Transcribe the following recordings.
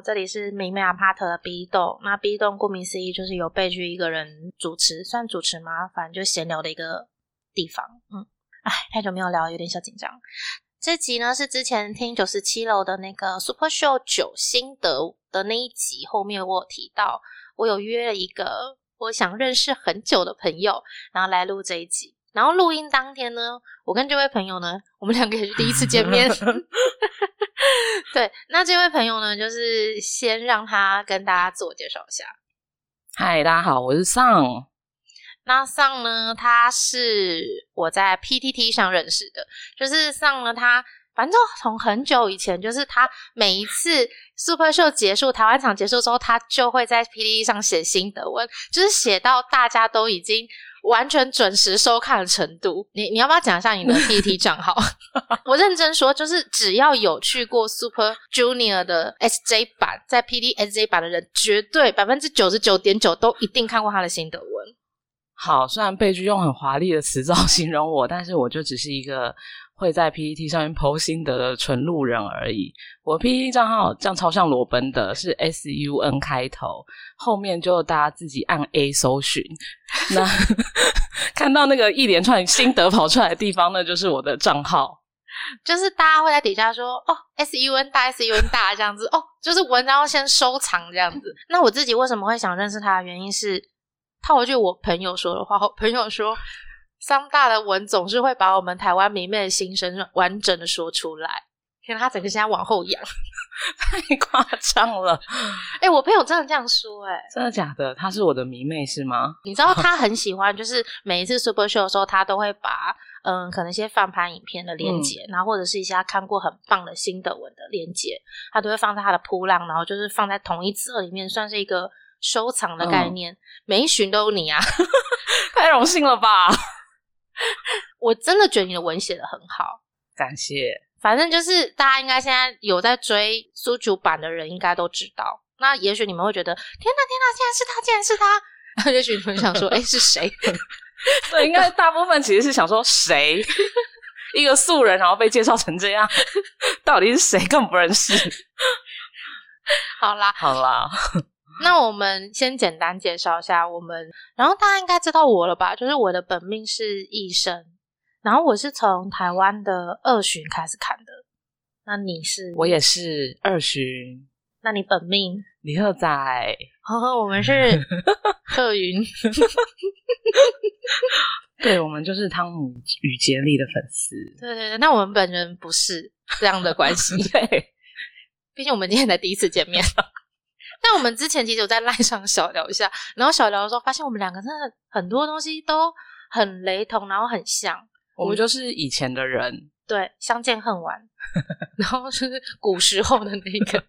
这里是明媚阿帕特的 B 栋。那 B 栋顾名思义就是由贝剧一个人主持，算主持吗？反正就闲聊的一个地方。嗯，哎，太久没有聊，有点小紧张。这集呢是之前听九十七楼的那个 Super Show 九心得的那一集，后面我有提到，我有约了一个我想认识很久的朋友，然后来录这一集。然后录音当天呢，我跟这位朋友呢，我们两个也是第一次见面。对，那这位朋友呢，就是先让他跟大家自我介绍一下。嗨，大家好，我是尚。那尚呢，他是我在 PTT 上认识的，就是尚呢，他反正从很久以前，就是他每一次 Super Show 结束，台湾场结束之后，他就会在 PTT 上写心得文，就是写到大家都已经。完全准时收看的程度，你你要不要讲一下你的 PPT 账号？我认真说，就是只要有去过 Super Junior 的 SJ 版，在 PD SJ 版的人，绝对百分之九十九点九都一定看过他的心得文。好，虽然被剧用很华丽的词藻形容我，但是我就只是一个。会在 PPT 上面剖心得的纯路人而已。我 PPT 账号这样超像裸奔的，是 S U N 开头，后面就大家自己按 A 搜寻。那 看到那个一连串心得跑出来的地方，那就是我的账号。就是大家会在底下说哦，S U N 大 S U N 大这样子哦，就是文章要先收藏这样子。那我自己为什么会想认识他的原因是，套一句我朋友说的话，朋友说。桑大的文总是会把我们台湾迷妹的心声完整的说出来，天他整个现在往后仰，太夸张了。哎，我朋友真的这样说，哎，真的假的？他是我的迷妹是吗？你知道他很喜欢，就是每一次 Super Show 的时候，他都会把嗯，可能一些翻盘影片的链接，然后或者是一些他看过很棒的新的文的链接，他都会放在他的铺浪，然后就是放在同一册里面，算是一个收藏的概念。每一巡都有你啊，太荣幸了吧！我真的觉得你的文写的很好，感谢。反正就是大家应该现在有在追苏主版的人，应该都知道。那也许你们会觉得，天哪，天哪，竟然是他，竟然是他。也许你们想说，哎，是谁？对，应该大部分其实是想说，谁？一个素人，然后被介绍成这样，到底是谁？更不认识。好啦，好啦。那我们先简单介绍一下我们，然后大家应该知道我了吧？就是我的本命是医生，然后我是从台湾的二巡开始看的。那你是？我也是二巡。那你本命？李赫仔。呵呵，我们是 贺云。对，我们就是汤姆与杰利的粉丝。对对对，那我们本人不是这样的关系。对，毕竟我们今天才第一次见面。那我们之前其实有在 赖上小聊一下，然后小聊的时候发现我们两个真的很多东西都很雷同，然后很像。我们就是以前的人，对，相见恨晚，然后是古时候的那个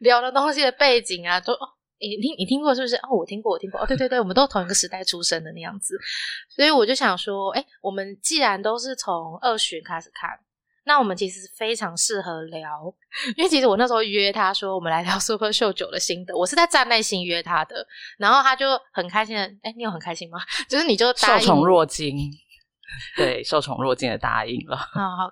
聊的东西的背景啊，都哦，你听你听过是不是？哦，我听过，我听过。哦，对对对，我们都同一个时代出生的那样子，所以我就想说，哎，我们既然都是从二巡开始看。那我们其实非常适合聊，因为其实我那时候约他说我们来聊 Super Show 九的心得，我是在站内心约他的，然后他就很开心的，哎，你有很开心吗？就是你就受宠若惊，对，受宠若惊的答应了。好，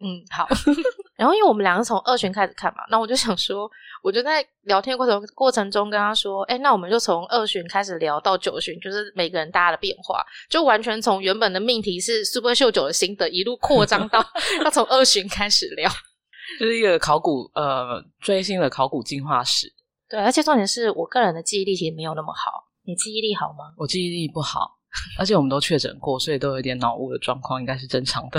嗯，好。然后因为我们两个从二巡开始看嘛，那我就想说。我就在聊天过程过程中跟他说：“哎，那我们就从二巡开始聊到九巡，就是每个人大家的变化，就完全从原本的命题是 Super 秀九的心得，一路扩张到 要从二巡开始聊，就是一个考古呃追星的考古进化史。对，而且重点是我个人的记忆力其实没有那么好，你记忆力好吗？我记忆力不好，而且我们都确诊过，所以都有点脑雾的状况，应该是正常的。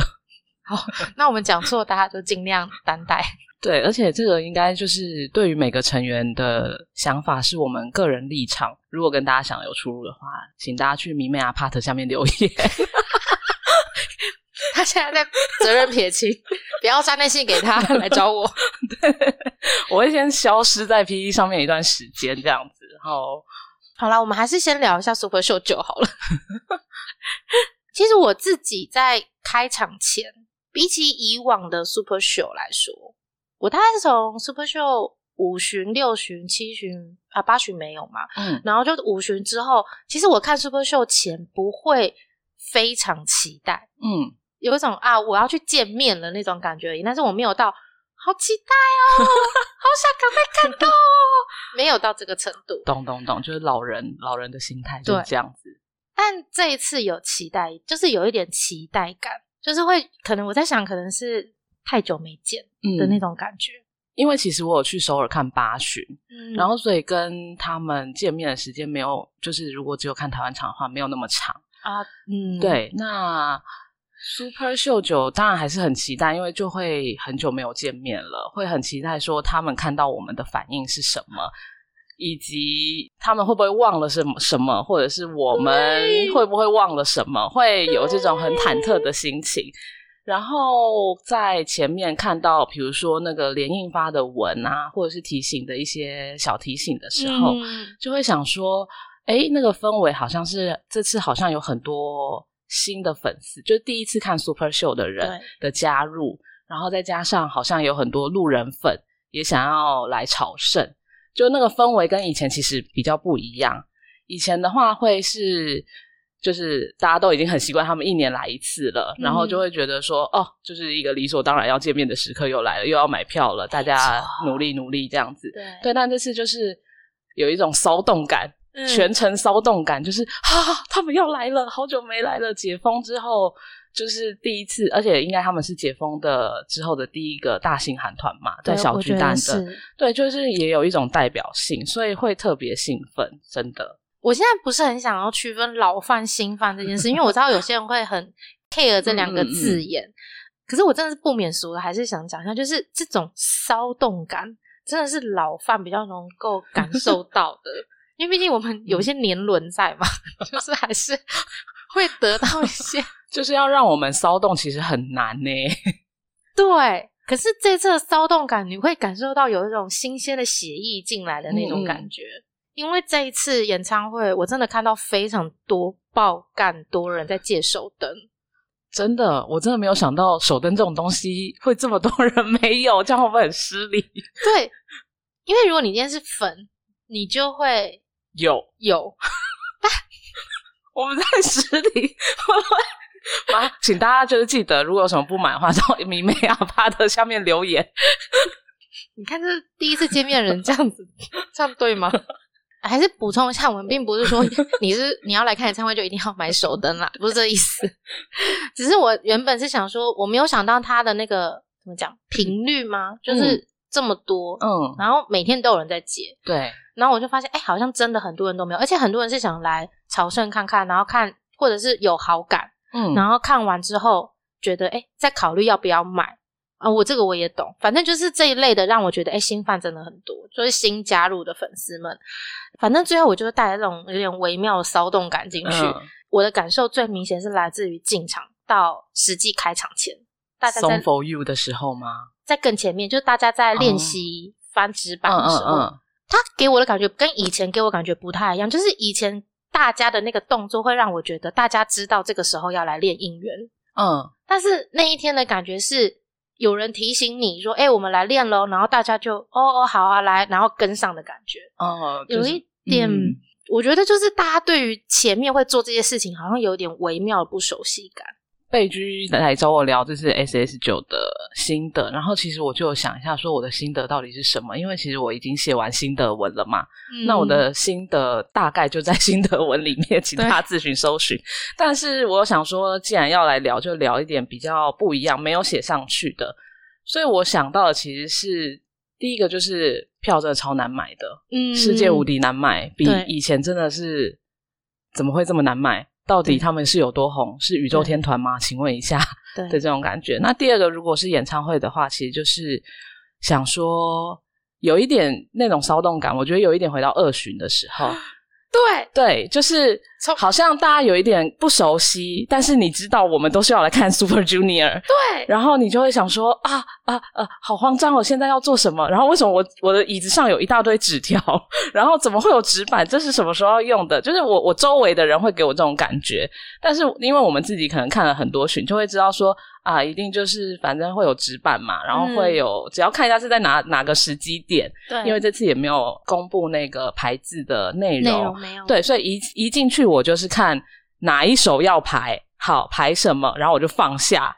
好，那我们讲错，大家就尽量担待。”对，而且这个应该就是对于每个成员的想法是我们个人立场。如果跟大家想有出入的话，请大家去迷妹阿帕特下面留言。他现在在责任撇清，不要删那信给他来找我。对，我会先消失在 P E 上面一段时间，这样子。然后，好了，我们还是先聊一下 Super Show 就好了。其实我自己在开场前，比起以往的 Super Show 来说。我大概是从 Super Show 五巡、六巡、七巡啊八巡没有嘛，嗯，然后就五巡之后，其实我看 Super Show 前不会非常期待，嗯，有一种啊我要去见面了那种感觉而已，但是我没有到好期待哦，好想赶快看到，没有到这个程度。懂懂懂，就是老人老人的心态就是这样子。但这一次有期待，就是有一点期待感，就是会可能我在想，可能是太久没见的那种感觉。因为其实我有去首尔看八旬，嗯，然后所以跟他们见面的时间没有，就是如果只有看台湾场的话，没有那么长啊。嗯，对。那 Super 秀九当然还是很期待，因为就会很久没有见面了，会很期待说他们看到我们的反应是什么。以及他们会不会忘了什么什么，或者是我们会不会忘了什么，会有这种很忐忑的心情。然后在前面看到，比如说那个连印发的文啊，或者是提醒的一些小提醒的时候，就会想说，哎，那个氛围好像是这次好像有很多新的粉丝，就是第一次看 Super Show 的人的加入，然后再加上好像有很多路人粉也想要来朝圣。就那个氛围跟以前其实比较不一样。以前的话会是，就是大家都已经很习惯他们一年来一次了，然后就会觉得说，哦，就是一个理所当然要见面的时刻又来了，又要买票了，大家努力努力这样子。对对，但这次就是有一种骚动感，全程骚动感，就是啊，他们要来了，好久没来了，解封之后。就是第一次，而且应该他们是解封的之后的第一个大型韩团嘛，在小巨蛋的，对，就是也有一种代表性，所以会特别兴奋。真的，我现在不是很想要区分老饭新饭这件事，因为我知道有些人会很 care 这两个字眼，可是我真的是不免俗的，还是想讲一下，就是这种骚动感，真的是老饭比较能够感受到的，因为毕竟我们有一些年轮在嘛，就是还是会得到一些。就是要让我们骚动，其实很难呢。对，可是这次的骚动感，你会感受到有一种新鲜的血液进来的那种感觉。因为这一次演唱会，我真的看到非常多爆干多人在借手灯。真的，我真的没有想到手灯这种东西会这么多人没有，这样会不会很失礼？对，因为如果你今天是粉，你就会有有。我们在实体会不会？啊，请大家就是记得，如果有什么不满的话，到迷妹阿帕的下面留言。你看，这是第一次见面人这样子，这样对吗？还是补充一下，我们并不是说 你是你要来看演唱会就一定要买手灯啦，不是这意思。只是我原本是想说，我没有想到他的那个怎么讲频率吗？就是这么多，嗯，然后每天都有人在接，对。然后我就发现，哎，好像真的很多人都没有，而且很多人是想来朝圣看看，然后看或者是有好感。嗯，然后看完之后觉得，哎，再考虑要不要买啊？我这个我也懂，反正就是这一类的，让我觉得，哎，新饭真的很多，就是新加入的粉丝们。反正最后我就带着这种有点微妙的骚动感进去。我的感受最明显是来自于进场到实际开场前，大家在 for you 的时候吗？在更前面，就是大家在练习翻纸板的时候，他给我的感觉跟以前给我感觉不太一样，就是以前。大家的那个动作会让我觉得大家知道这个时候要来练应援，嗯，但是那一天的感觉是有人提醒你说：“哎，我们来练喽。”然后大家就“哦哦，好啊，来”，然后跟上的感觉，哦，有一点，我觉得就是大家对于前面会做这些事情，好像有点微妙的不熟悉感。贝居来找我聊这是 S S 九的心得，然后其实我就想一下，说我的心得到底是什么？因为其实我已经写完心得文了嘛，那我的心得大概就在心得文里面，请大家自行搜寻。但是我想说，既然要来聊，就聊一点比较不一样，没有写上去的。所以我想到的其实是第一个，就是票真的超难买的，嗯，世界无敌难买，比以前真的是怎么会这么难买？到底他们是有多红？是宇宙天团吗？请问一下的这种感觉。那第二个，如果是演唱会的话，其实就是想说有一点那种骚动感。我觉得有一点回到二巡的时候。对对，就是好像大家有一点不熟悉，但是你知道我们都是要来看 Super Junior，对，然后你就会想说啊啊啊，好慌张哦，现在要做什么？然后为什么我我的椅子上有一大堆纸条？然后怎么会有纸板？这是什么时候要用的？就是我我周围的人会给我这种感觉，但是因为我们自己可能看了很多群，就会知道说。啊，一定就是反正会有纸板嘛，然后会有，只要看一下是在哪哪个时机点，对，因为这次也没有公布那个排字的内容，没有，对，所以一一进去我就是看哪一首要排，好排什么，然后我就放下，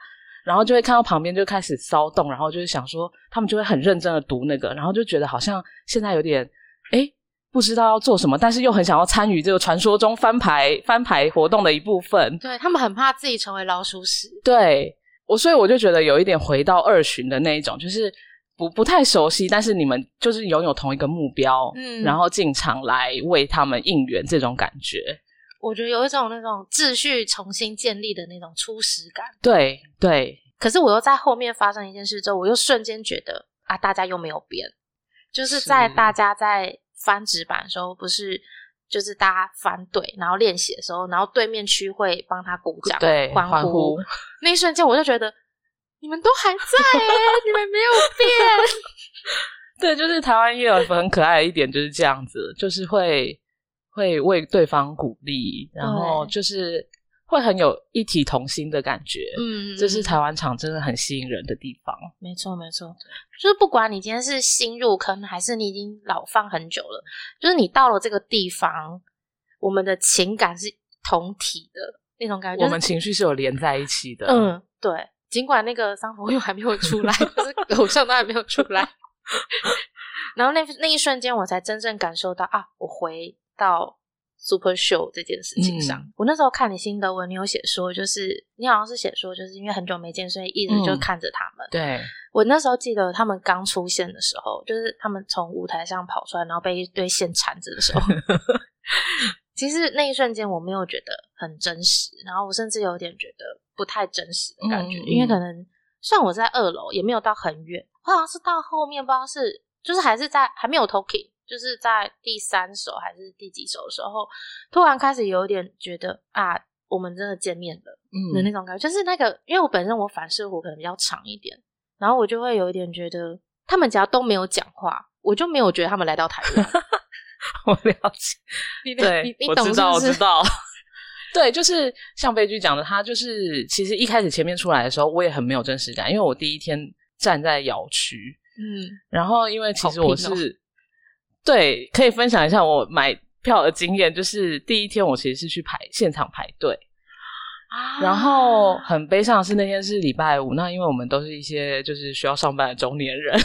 然后就会看到旁边就开始骚动，然后就是想说，他们就会很认真的读那个，然后就觉得好像现在有点哎不知道要做什么，但是又很想要参与这个传说中翻牌翻牌活动的一部分。对他们很怕自己成为老鼠屎。对我，所以我就觉得有一点回到二巡的那一种，就是不不太熟悉，但是你们就是拥有同一个目标，嗯然后进场来为他们应援这种感觉。我觉得有一种那种秩序重新建立的那种初始感。对对，可是我又在后面发生一件事之后，我又瞬间觉得啊，大家又没有变，就是在大家在翻纸板的时候，不是就是大家翻对，然后练习的时候，然后对面区会帮他鼓掌、对欢欢呼那一瞬间我就觉得你们都还在耶，你们没有变。对，就是台湾也有很可爱的一点，就是这样子，就是会会为对方鼓励，然后就是会很有一体同心的感觉。嗯这是台湾场真的很吸引人的地方。没错，没错，就是不管你今天是新入坑，还是你已经老放很久了，就是你到了这个地方，我们的情感是同体的那种感觉。我们情绪是有连在一起的。嗯，对，尽管那个桑佛又还没有出来，就是 偶像都还没有出来，然后那那一瞬间，我才真正感受到啊，我回到 Super Show 这件事情上。嗯我那时候看你心得文，你有写说，就是你好像是写说，就是因为很久没见，所以一直就嗯看着他们。对，我那时候记得他们刚出现的时候，就是他们从舞台上跑出来，然后被一堆线缠着的时候，其实那一瞬间我没有觉得很真实，然后我甚至有点觉得不太真实的感觉，嗯嗯因为可能虽然我在二楼，也没有到很远，我好像是到后面不知道是就是还是在还没有 talking，就是在第三首还是第几首的时候，突然开始有点觉得啊，我们真的见面了。的那嗯，种感觉，就是那个，因为我本身我反射弧可能比较长一点，然后我就会有一点觉得，他们只要都没有讲话，我就没有觉得他们来到台湾。我了解。你对你，你懂我知道，我知 道。对，就是像悲剧讲的，他就是其实一开始前面出来的时候，我也很没有真实感，因为我第一天站在摇区，嗯然后因为其实我是、对，可以分享一下我买票的经验，就是第一天我其实是去排现场排队，啊。然后很悲伤的是那天是礼拜五，那因为我们都是一些就是需要上班的中年人，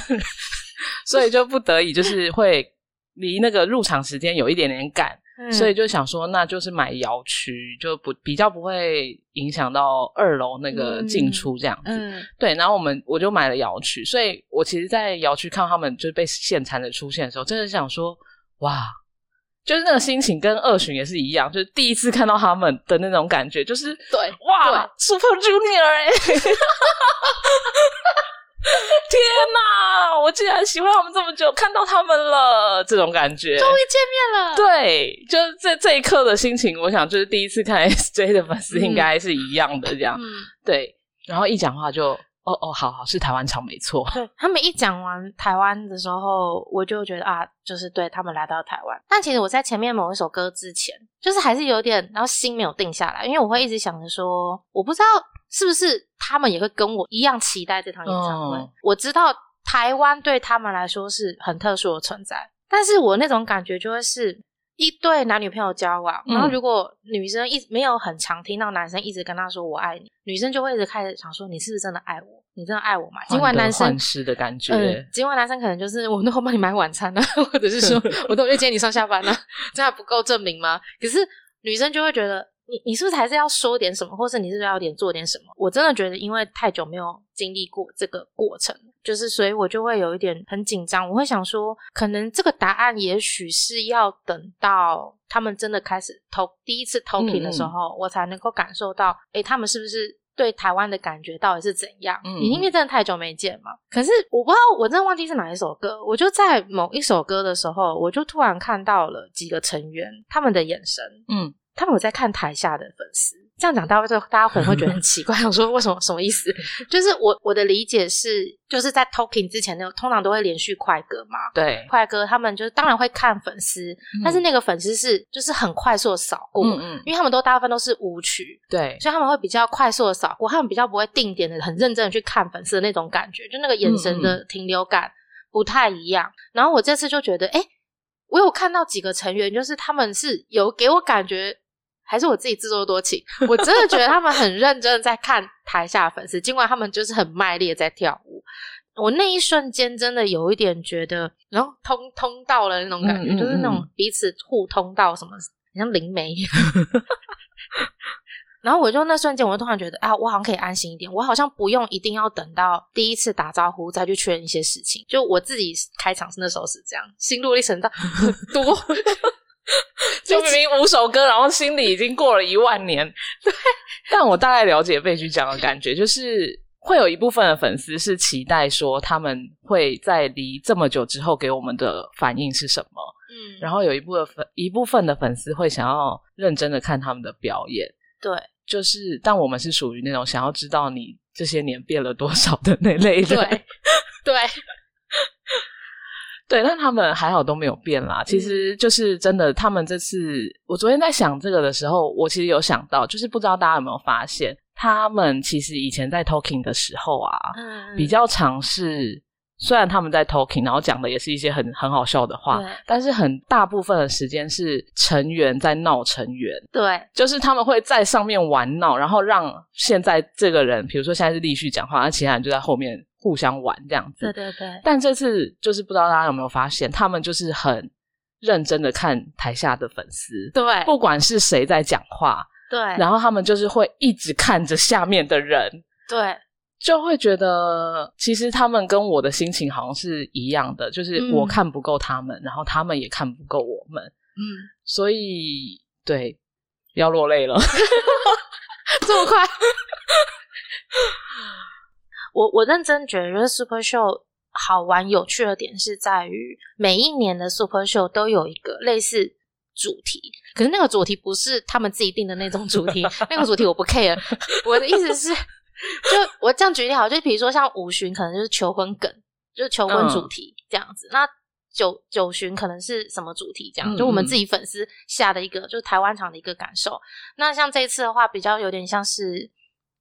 所以就不得已就是会离那个入场时间有一点点赶，嗯所以就想说那就是买窑区，就不比较不会影响到二楼那个进出这样子。嗯。对，然后我们我就买了窑区，所以我其实，在窑区看到他们就是被线缠的出现的时候，真的想说，哇，就是那个心情跟二巡也是一样，就是第一次看到他们的那种感觉，就是对哇，Super Junior 哎、天哪！我竟然喜欢他们这么久，看到他们了，这种感觉。终于见面了。对，就是这这一刻的心情，我想就是第一次看 SJ 的粉丝应该是一样的这样。嗯，对，然后一讲话就哦哦，好好是台湾场没错。对他们一讲完台湾的时候，我就觉得啊，就是对他们来到台湾。但其实我在前面某一首歌之前，就是还是有点，然后心没有定下来，因为我会一直想着说，我不知道是不是他们也会跟我一样期待这场演唱会。嗯我知道台湾对他们来说是很特殊的存在，但是我那种感觉就会是。一对男女朋友交往，嗯然后如果女生一没有很常听到男生一直跟她说“我爱你”，女生就会一直开始想说：“你是不是真的爱我？你真的爱我吗？”尽管男生患失的感觉，嗯，尽管男生可能就是我都会帮你买晚餐啊，或者是说 我都会接你上下班啊，这样还不够证明吗？可是女生就会觉得你你是不是还是要说点什么，或是你是不是要点做点什么？我真的觉得，因为太久没有经历过这个过程，就是所以我就会有一点很紧张。我会想说，可能这个答案也许是要等到他们真的开始投第一次 talking 的时候，我才能够感受到，诶，他们是不是对台湾的感觉到底是怎样？嗯因为真的太久没见嘛。可是我不知道，我真的忘记是哪一首歌。我就在某一首歌的时候，我就突然看到了几个成员他们的眼神，嗯，他们有在看台下的粉丝。这样讲，大家会大家可能会觉得很 奇怪，我说为什么什么意思？就是我我的理解是，就是在 talking 之前，那个通常都会连续快歌嘛。对，快歌他们就是当然会看粉丝，但是那个粉丝是就是很快速的扫过，嗯嗯，因为他们都大部分都是舞曲，对，所以他们会比较快速的扫过，他们比较不会定点的很认真的去看粉丝的那种感觉，就那个眼神的停留感不太一样。然后我这次就觉得，哎，我有看到几个成员，就是他们是有给我感觉还是我自己自作多情？我真的觉得他们很认真的在看台下粉丝，尽管他们就是很卖力的在跳舞。我那一瞬间真的有一点觉得，然后通通道了那种感觉，嗯嗯就是那种彼此互通到什么，很像灵媒。然后我就那瞬间，我就突然觉得啊，我好像可以安心一点，我好像不用一定要等到第一次打招呼再去确认一些事情。就我自己开场是那时候是这样，心路历程到很 多，就明明五首歌，然后心里已经过了一万年。对，但我大概了解贝居讲的感觉，就是会有一部分的粉丝是期待说他们会在离这么久之后给我们的反应是什么，嗯，然后有一部分粉一部分的粉丝会想要认真的看他们的表演。对就是，但我们是属于那种想要知道你这些年变了多少的那类人。对 对，对，但他们还好都没有变啦。其实就是真的，他们这次，我昨天在想这个的时候，我其实有想到，就是不知道大家有没有发现，他们其实以前在 talking 的时候啊，嗯比较尝试。虽然他们在 talking，然后讲的也是一些很很好笑的话，但是很大部分的时间是成员在闹成员，对就是他们会在上面玩闹，然后让现在这个人，比如说现在是立旭讲话，那其他人就在后面互相玩这样子。对对对，但这次就是不知道大家有没有发现，他们就是很认真的看台下的粉丝，对不管是谁在讲话，对，然后他们就是会一直看着下面的人，对就会觉得其实他们跟我的心情好像是一样的，就是嗯我看不够他们，然后他们也看不够我们，嗯，所以对要落泪了。这么快？我我认真觉得 Super Show 好玩有趣的点是在于每一年的 Super Show 都有一个类似主题，可是那个主题不是他们自己定的那种主题，那个主题我不 care。我的意思是，就我这样举例好，就比如说像五旬可能就是求婚梗，就是求婚主题这样子。那九九旬可能是什么主题？这样，嗯就我们自己粉丝下的一个，就是台湾场的一个感受。那像这一次的话，比较有点像是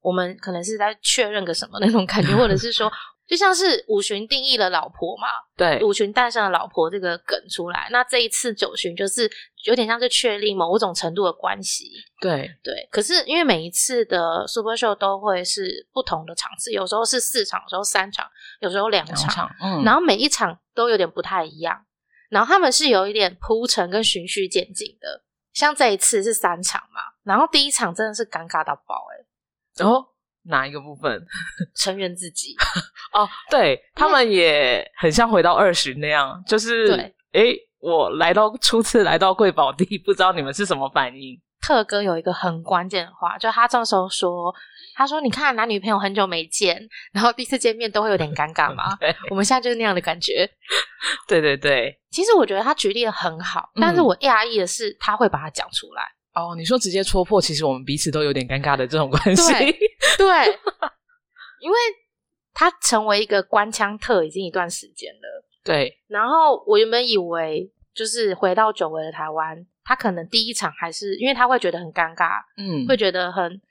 我们可能是在确认个什么那种感觉，或者是说，就像是五旬定义了老婆嘛，对，五旬诞生了老婆这个梗出来。那这一次九旬就是有点像是确立某种程度的关系。对，对，可是因为每一次的 Super Show 都会是不同的场次，有时候是四场，有时候三场，有时候两场，场，嗯，然后每一场都有点不太一样。然后他们是有一点铺陈跟循序渐进的，像这一次是三场嘛，然后第一场真的是尴尬到爆诶、然后哪一个部分？成员自己哦，对他们也很像回到二十那样，就是对，诶，我来到初次来到贵宝地，不知道你们是什么反应？特哥有一个很关键的话，就他这时候说，他说：“你看男女朋友很久没见，然后第一次见面都会有点尴尬嘛。对我们现在就是那样的感觉。对对对，其实我觉得他举例的很好，但是嗯我讶异的是他会把它讲出来。哦，你说直接戳破，其实我们彼此都有点尴尬的这种关系。对 对，因为他成为一个官腔特已经一段时间了。对然后我原本以为，就是回到久违的台湾，他可能第一场还是因为他会觉得很尴尬，嗯，会觉得很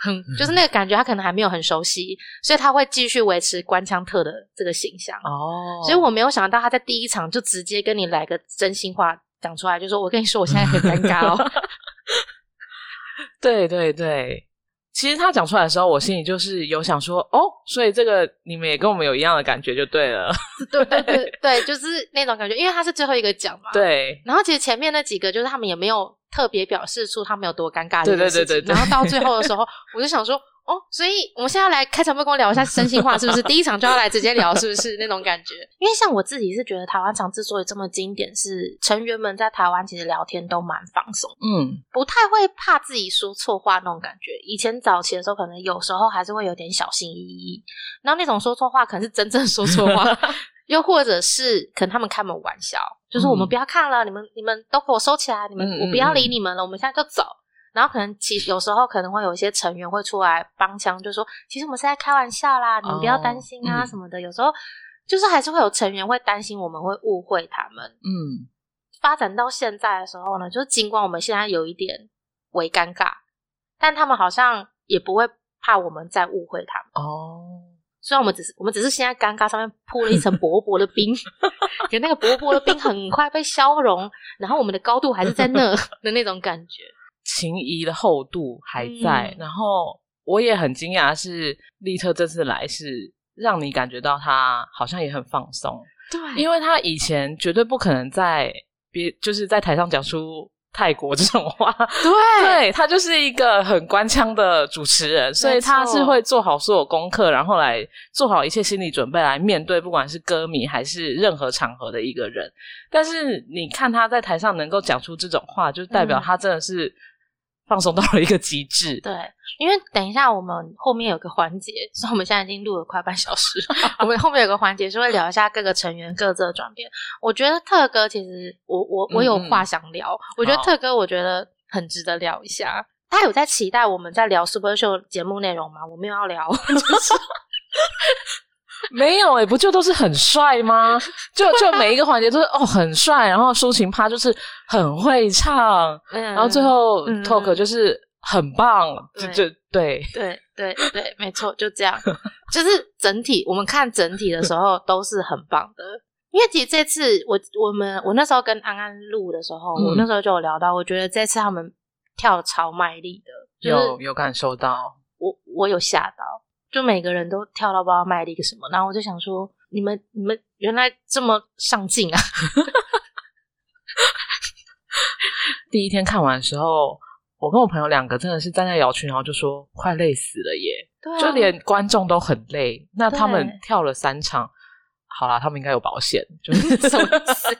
很就是那个感觉，他可能还没有很熟悉，所以他会继续维持官腔特的这个形象。哦，所以我没有想到他在第一场就直接跟你来个真心话讲出来，就说我跟你说我现在很尴尬哦。对对对，其实他讲出来的时候，我心里就是有想说，哦，所以这个你们也跟我们有一样的感觉就对了。对对对 对，就是那种感觉，因为他是最后一个讲嘛。。对然后其实前面那几个就是他们也没有特别表示出他们有多尴尬。对对对对然后到最后的时候，我就想说，哦，所以我们现在来开场，不跟我聊一下真心话，是不是？第一场就要来直接聊，是不是那种感觉？因为像我自己是觉得台湾场之所以这么经典，是成员们在台湾其实聊天都蛮放松，嗯，不太会怕自己说错话那种感觉。以前早期的时候，可能有时候还是会有点小心翼翼，然后那种说错话可能是真正说错话。又或者是可能他们开门玩笑，就是我们嗯不要看了，你们你们都给我收起来，你们我不要理嗯你们了，我们现在就走。然后可能其有时候可能会有一些成员会出来帮腔，就说其实我们是在开玩笑啦，你们不要担心啊嗯什么的。有时候就是还是会有成员会担心我们会误会他们。嗯，发展到现在的时候呢，就是尽管我们现在有一点微尴尬，但他们好像也不会怕我们再误会他们。哦，虽然我们只是我们只是现在尴尬，上面铺了一层薄薄的冰，可那个薄薄的冰很快被消融，然后我们的高度还是在那 的那种感觉。情谊的厚度还在。嗯然后我也很惊讶，是利特这次来是让你感觉到他好像也很放松，对因为他以前绝对不可能在别就是在台上讲出泰国这种话。对 对他就是一个很官腔的主持人，所以他是会做好所有功课，然后来做好一切心理准备来面对，不管是歌迷还是任何场合的一个人。但是你看他在台上能够讲出这种话，就代表嗯他真的是放松到了一个极致。对，因为等一下我们后面有个环节，所以我们现在已经录了快半小时。我们后面有个环节是会聊一下各个成员各自的转变。我觉得特哥其实我我我有话想聊，我觉得特哥我觉得很值得聊一下。他有在期待我们在聊 Super Show 节目内容吗？我没有要聊，就是 没有诶、欸不就都是很帅吗？就就每一个环节都是哦很帅，然后抒情趴就是很会唱，然然后最后嗯 talk 就是很棒，就就对。对对对，没错，就这样。就是整体，我们看整体的时候都是很棒的。因为其实这次我我们我那时候跟安安录的时候，嗯我那时候就有聊到，我觉得这次他们跳超卖力的，就是有有感受到，我我有吓到，就每个人都跳到不知道卖力个什么，然后我就想说，你们你们原来这么上进啊！第一天看完的时候，我跟我朋友两个真的是站在摇区，然后就说快累死了耶，对啊就连观众都很累。那他们跳了三场，好啦，他们应该有保险，就是 什么意思？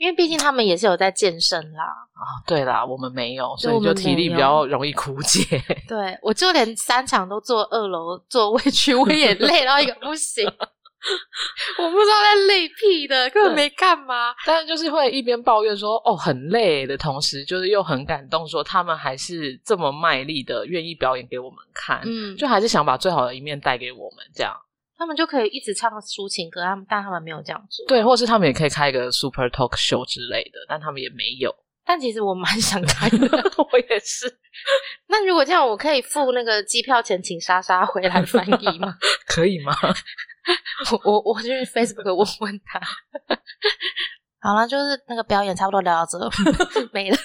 因为毕竟他们也是有在健身啦，啊，对啦，我们没有，所以就体力比较容易枯竭。对我就连三场都坐二楼座位区，我也 累到一个不行。我不知道在累屁的，根本没干嘛。但是就是会一边抱怨说哦很累的同时，就是又很感动，说他们还是这么卖力的愿意表演给我们看，嗯，就还是想把最好的一面带给我们这样。他们就可以一直唱抒情歌，他们但他们没有这样做。对，或是他们也可以开一个 super talk show 之类的，但他们也没有。但其实我蛮想开的。我也是，那如果这样，我可以付那个机票钱，请莎莎回来翻译吗？可以吗？我我我去 Facebook 问问他。好了，就是那个表演差不多聊到这，没了。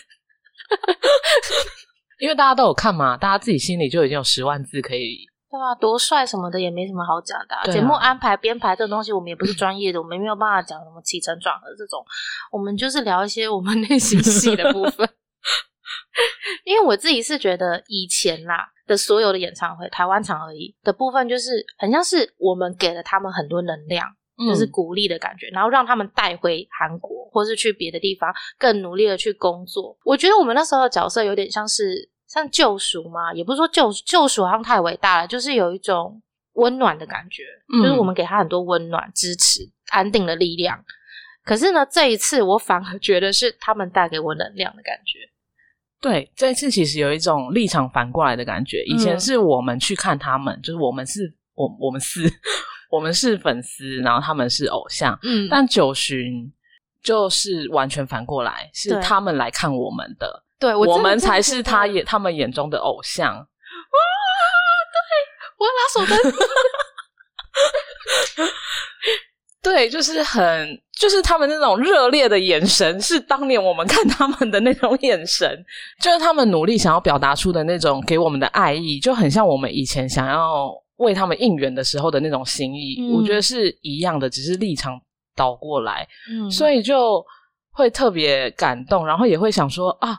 因为大家都有看嘛，大家自己心里就已经有十万字可以。对啊，多帅什么的也没什么好讲的啊、对啊节目安排编排这种东西，我们也不是专业的，我们没有办法讲什么起承转合这种，我们就是聊一些我们内心戏的部分。因为我自己是觉得以前啦的所有的演唱会，台湾场而已的部分，就是很像是我们给了他们很多能量，就是嗯鼓励的感觉，然后让他们带回韩国，或是去别的地方更努力的去工作。我觉得我们那时候的角色有点像是像救赎嘛，也不是说救救赎好像太伟大了，就是有一种温暖的感觉，嗯就是我们给他很多温暖、支持、安定的力量。可是呢，这一次我反而觉得是他们带给我能量的感觉。对，这一次其实有一种立场反过来的感觉。以前嗯是我们去看他们，就是我们是我我们是 我们是粉丝，然后他们是偶像。嗯但九旬就是完全反过来，是他们来看我们的，对我们才是他眼他们眼中的偶像。我要拿手灯。对，就是很，就是他们那种热烈的眼神，是当年我们看他们的那种眼神，就是他们努力想要表达出的那种给我们的爱意，就很像我们以前想要为他们应援的时候的那种心意。嗯我觉得是一样的，只是立场倒过来，嗯所以就会特别感动，然后也会想说啊，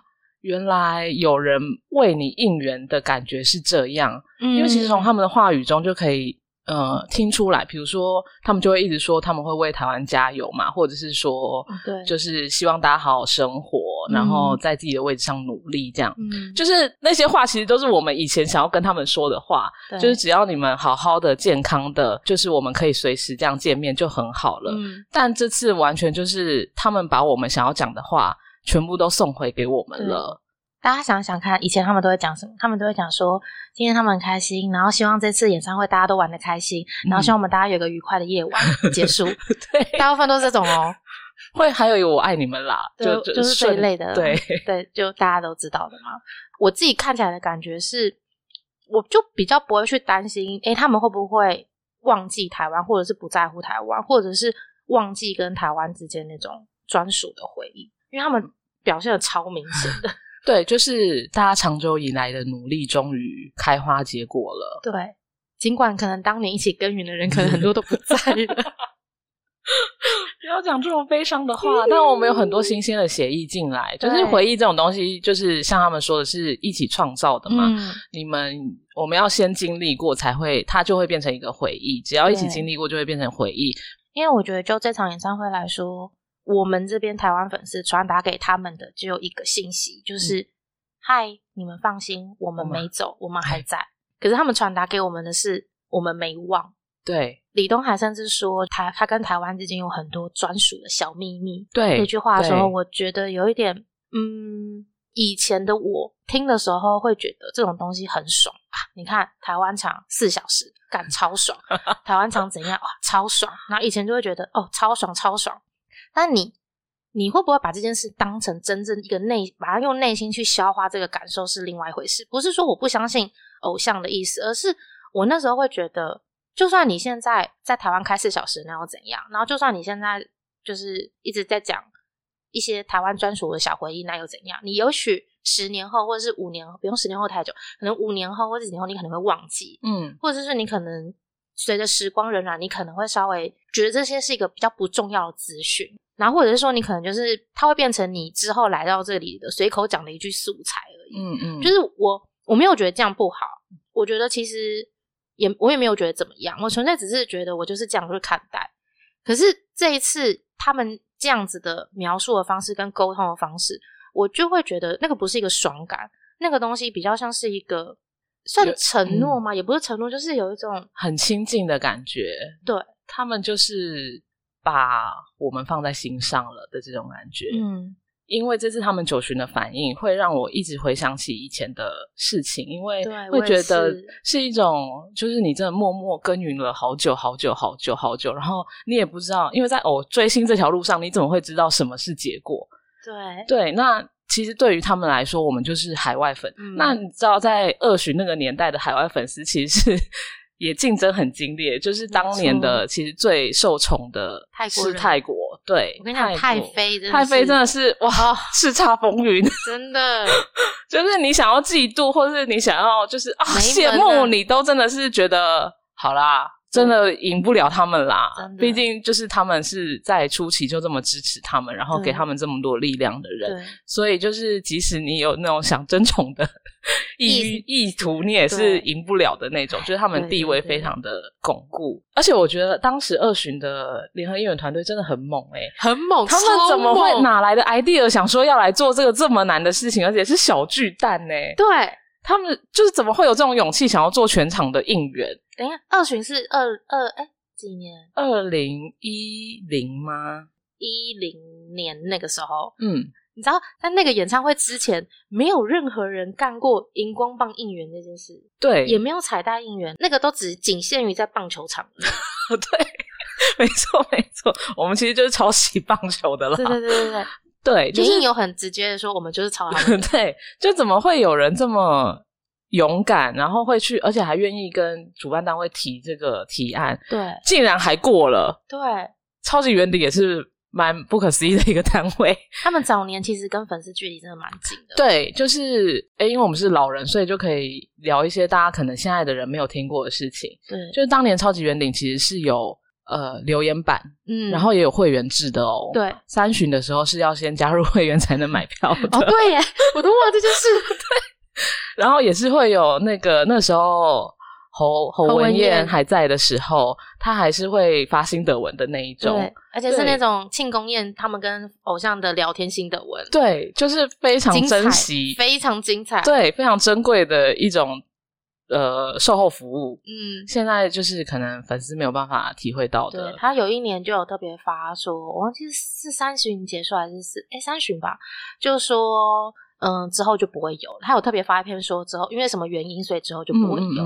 原来有人为你应援的感觉是这样，以因为其实从他们的话语中就可以呃听出来，比如说他们就会一直说他们会为台湾加油嘛，或者是说对。就是希望大家好好生活，嗯。然后在自己的位置上努力，这样。嗯，就是那些话，其实都是我们以前想要跟他们说的话，就是只要你们好好的、健康的，就是我们可以随时这样见面就很好了。嗯。但这次完全就是他们把我们想要讲的话全部都送回给我们了。大家想想看，以前他们都会讲什么？他们都会讲说，今天他们很开心，然后希望这次演唱会大家都玩的开心，然后希望我们大家有个愉快的夜晚结束。对，大部分都是这种哦，会还有一个我爱你们啦，对就就是这一类的对，对，就大家都知道的嘛。我自己看起来的感觉是，我就比较不会去担心，诶，他们会不会忘记台湾，或者是不在乎台湾，或者是忘记跟台湾之间那种专属的回忆，因为他们表现的超明显的。对，就是大家长久以来的努力终于开花结果了。对，尽管可能当年一起耕耘的人，可能很多都不在了。不要讲这种悲伤的话，但我们有很多新鲜的协议进来，就是回忆这种东西，就是像他们说的是一起创造的嘛。你们我们要先经历过，才会它就会变成一个回忆。只要一起经历过，就会变成回忆。因为我觉得，就这场演唱会来说。我们这边台湾粉丝传达给他们的只有一个信息，就是“嗨，你们放心，我们没走，我们还在。”可是他们传达给我们的是“我们没忘”。对，李东海甚至说他他跟台湾之间有很多专属的小秘密。对这句话的时候，我觉得有一点，嗯，以前的我听的时候会觉得这种东西很爽啊！你看台湾场四小时，干超爽；台湾场怎样哇，超爽。然后以前就会觉得哦，超爽，超爽。那你你会不会把这件事当成真正一个内，把它用内心去消化这个感受是另外一回事。不是说我不相信偶像的意思，而是我那时候会觉得，就算你现在在台湾开四小时，那又怎样？然后就算你现在就是一直在讲一些台湾专属的小回忆，那又怎样？你也许十年后，或者是五年，不用十年后太久，可能五年后或者几年后，你可能会忘记，嗯，或者是你可能随着时光荏苒，你可能会稍微觉得这些是一个比较不重要的资讯。然后或者是说，你可能就是它会变成你之后来到这里的随口讲的一句素材而已。嗯嗯，就是我我没有觉得这样不好，我觉得其实也我也没有觉得怎么样，我纯粹只是觉得我就是这样去看待。可是这一次他们这样子的描述的方式跟沟通的方式，我就会觉得那个不是一个爽感，那个东西比较像是一个算承诺吗？也不是承诺，就是有一种很亲近的感觉。对他们就是。把我们放在心上了的这种感觉，嗯，因为这次他们九旬的反应，会让我一直回想起以前的事情，因为会觉得是一种，就是你真的默默耕耘了好久好久好久好久，然后你也不知道，因为在偶追星这条路上，你怎么会知道什么是结果？对对，那其实对于他们来说，我们就是海外粉。那你知道，在二旬那个年代的海外粉丝，其实是。也竞争很激烈，就是当年的其实最受宠的是泰国，对，我跟你讲，太妃，太妃真的是哇，叱咤风云，真的，就是你想要嫉妒，或是你想要就是啊羡慕，你都真的是觉得好啦。真的赢不了他们啦，毕竟就是他们是在初期就这么支持他们，然后给他们这么多力量的人，所以就是即使你有那种想争宠的意意图，你也是赢不了的那种。就是他们地位非常的巩固，而且我觉得当时二巡的联合应援团队真的很猛哎，很猛，他们怎么会哪来的 idea 想说要来做这个这么难的事情，而且是小巨蛋呢？对。他们就是怎么会有这种勇气，想要做全场的应援？等一下，二巡是二二哎几年？二零一零吗？一零年那个时候，嗯，你知道在那个演唱会之前，没有任何人干过荧光棒应援这件事，对，也没有彩带应援，那个都只仅限于在棒球场。对，没错没错，我们其实就是抄袭棒球的了。对对对对对。对，就是有很直接的说，我们就是抄他们。对，就怎么会有人这么勇敢，然后会去，而且还愿意跟主办单位提这个提案？对，竟然还过了。对，超级原理也是蛮不可思议的一个单位。他们早年其实跟粉丝距离真的蛮近的。对，就是哎，因为我们是老人，所以就可以聊一些大家可能现在的人没有听过的事情。对，就是当年超级圆顶其实是有。呃，留言板，嗯，然后也有会员制的哦。对，三巡的时候是要先加入会员才能买票的。哦，对耶，我都忘了这件事。对，然后也是会有那个那时候侯侯文燕还在的时候，他还是会发心得文的那一种，对而且是那种庆功宴他们跟偶像的聊天心得文。对，就是非常珍惜，非常精彩，对，非常珍贵的一种。呃，售后服务，嗯，现在就是可能粉丝没有办法体会到的。他有一年就有特别发说，我忘记是三巡结束还是四哎三巡吧，就说嗯之后就不会有。他有特别发一篇说之后因为什么原因，所以之后就不会有。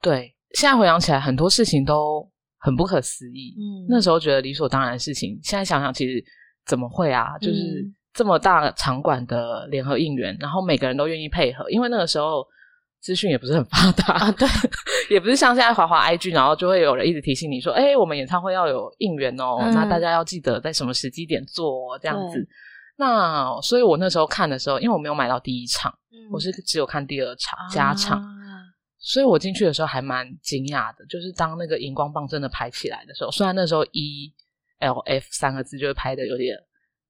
对，现在回想起来，很多事情都很不可思议。嗯，那时候觉得理所当然的事情，现在想想其实怎么会啊？就是这么大场馆的联合应援，然后每个人都愿意配合，因为那个时候。资讯也不是很发达。啊，对，也不是像现在滑滑 IG，然后就会有人一直提醒你说，哎，我们演唱会要有应援哦，那大家要记得在什么时机点做这样子。那所以我那时候看的时候，因为我没有买到第一场，嗯。我是只有看第二场加场，啊所以我进去的时候还蛮惊讶的。就是当那个荧光棒真的拍起来的时候，虽然那时候 E L F 三个字就会拍的有点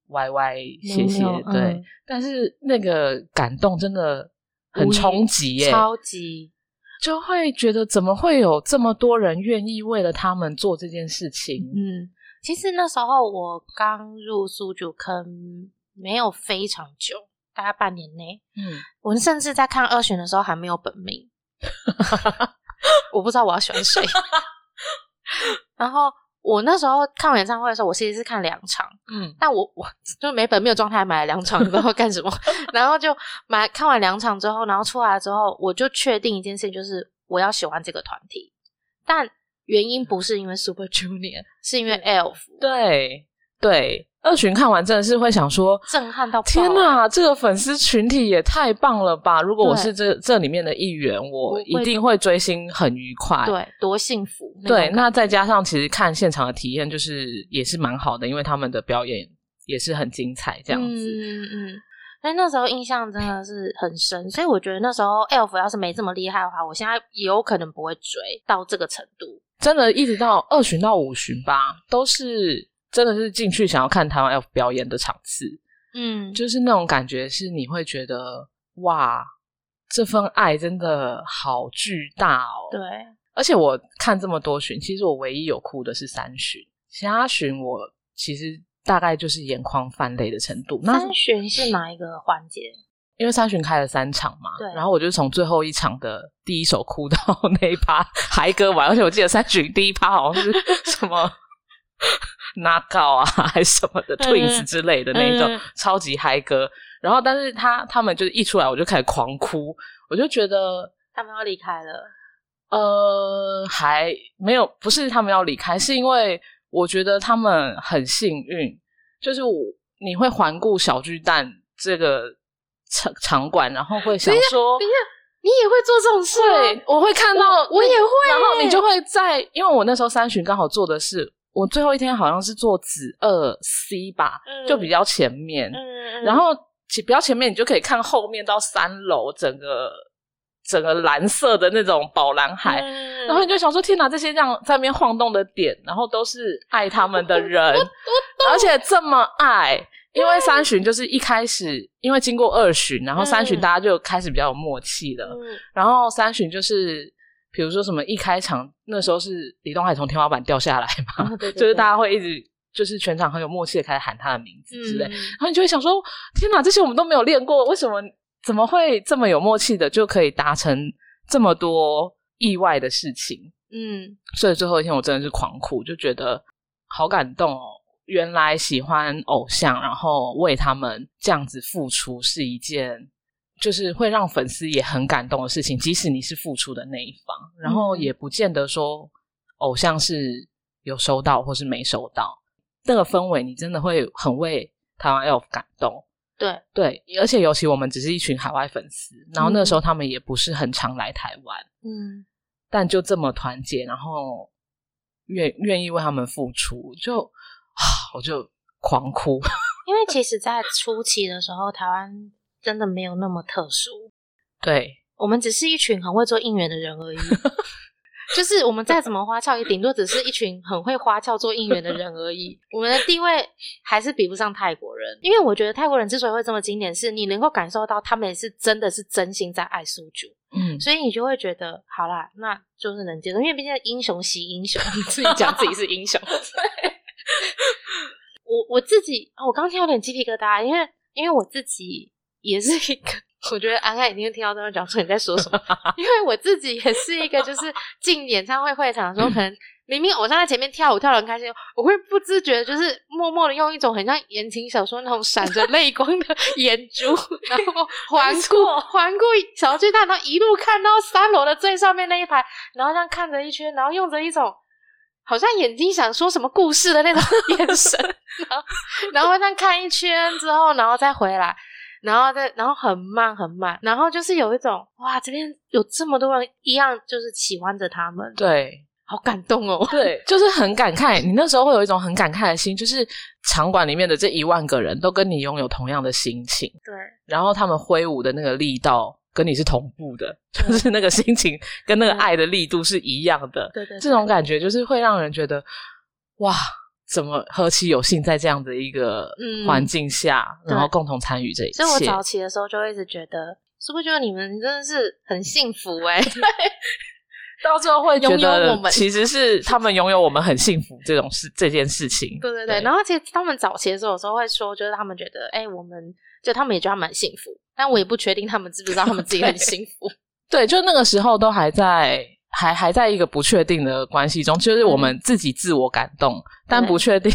歪歪斜斜，对，嗯。但是那个感动真的很冲击耶，超级就会觉得怎么会有这么多人愿意为了他们做这件事情？嗯。其实那时候我刚入苏九坑没有非常久，大概半年内，嗯，我甚至在看二选的时候还没有本命，我不知道我要选谁。然后我那时候看完演唱会的时候，我其实是看两场，嗯但我我就没本没有状态买了两场，不知道干什么。然后就买看完两场之后，然后出来之后，我就确定一件事情，就是我要喜欢这个团体。但原因不是因为 Super Junior，是因为 Elf 对对，二巡看完真的是会想说。震撼到爆天哪，这个粉丝群体也太棒了吧！如果我是这这里面的一员，我一定会追星很愉快。对，多幸福！对，那再加上其实看现场的体验，就是也是蛮好的，因为他们的表演也是很精彩，这样子。嗯嗯嗯。所以那时候印象真的是很深，所以我觉得那时候 Elf 要是没这么厉害的话，我现在也有可能不会追到这个程度。真的，一直到二巡到五巡吧，都是真的是进去想要看台湾 F 表演的场次，嗯，就是那种感觉，是你会觉得哇，这份爱真的好巨大哦。对，而且我看这么多巡，其实我唯一有哭的是三巡，其他巡我其实大概就是眼眶泛泪的程度。那三巡是哪一个环节？因为三巡开了三场嘛，对然后我就从最后一场的第一首哭到那一趴嗨歌完，而且我记得三巡第一趴好像是什么 knockout 啊，还是什么的、嗯 Twins 之类的那种、嗯超级嗨歌，然后但是他他们就是一出来我就开始狂哭，我就觉得他们要离开了。呃还没有，不是他们要离开，是因为我觉得他们很幸运，就是我你会环顾小巨蛋这个场场馆，然后会想说等一。下，你也会做这种事我会看到，我也会然后你就会在，因为我那时候三巡刚好做的是，我最后一天好像是坐子二 C 吧，嗯就比较前面，嗯，然后其比较前面，你就可以看后面到三楼整个整个蓝色的那种宝蓝海，嗯然后你就想说，天哪，这些这样在那边晃动的点，然后都是爱他们的人，而且这么爱。因为三巡就是一开始，因为经过二巡，然后三巡嗯大家就开始比较有默契了。嗯然后三巡就是，比如说什么一开场那时候是李东海从天花板掉下来嘛，啊对对 就是大家会一直就是全场很有默契的开始喊他的名字之类，嗯然后你就会想说，天哪，这些我们都没有练过，为什么怎么会这么有默契的就可以达成这么多意外的事情？嗯所以最后一天我真的是狂哭，就觉得好感动哦。原来喜欢偶像，然后为他们这样子付出，是一件就是会让粉丝也很感动的事情。即使你是付出的那一方，然后嗯也不见得说偶像是有收到或是没收到，那个氛围你真的会很为台湾 Elf 感动。对，对，而且尤其我们只是一群海外粉丝，然后那嗯时候他们也不是很常来台湾，嗯但就这么团结，然后愿愿意为他们付出，就啊，我就狂哭。因为其实，在初期的时候，台湾真的没有那么特殊，对，我们只是一群很会做应援的人而已。就是我们再怎么花俏，也顶多只是一群很会花俏做应援的人而已。我们的地位还是比不上泰国人，因为我觉得泰国人之所以会这么经典，是你能够感受到他们也是真的是真心在爱苏九，嗯，所以你就会觉得好啦，那就是能接受，因为毕竟英雄惜英雄，你自己讲自己是英雄。我我自己，哦我刚听有点鸡皮疙瘩，因为因为我自己也是一个，我觉得安安一定会听到这样讲说你在说什么，因为我自己也是一个，就是进演唱会会场的时候，可能明明偶像在前面跳舞跳的很开心，我会不自觉的就是默默的用一种很像言情小说那种闪着泪光的眼珠，然后环顾环顾小巨蛋，然后一路看到三楼的最上面那一排，然后这样看着一圈，然后用着一种。好像眼睛想说什么故事的那种 眼神，然后然后这样看一圈之后，然后再回来，然后再然后很慢很慢，然后就是有一种哇，这边有这么多人一样，就是喜欢着他们，对，好感动哦。对，就是很感慨。你那时候会有一种很感慨的心，就是场馆里面的这一万个人都跟你拥有同样的心情，对，然后他们挥舞的那个力道跟你是同步的，就是那个心情跟那个爱的力度是一样的。对对，这种感觉就是会让人觉得，哇，怎么何其有幸在这样的一个环境下，然后共同参与这一切。所以我早期的时候就一直觉得，是不是觉得你们真的是很幸福哎？对。到最后会觉得，其实是他们拥有我们很幸福这种事这件事情。对对对，然后其实他们早期的时候有时候会说，就是他们觉得，哎，我们就他们也觉得他们很幸福，但我也不确定他们知不知道他们自己很幸福。对，就那个时候都还在，还还在一个不确定的关系中，就是我们自己自我感动，但不确定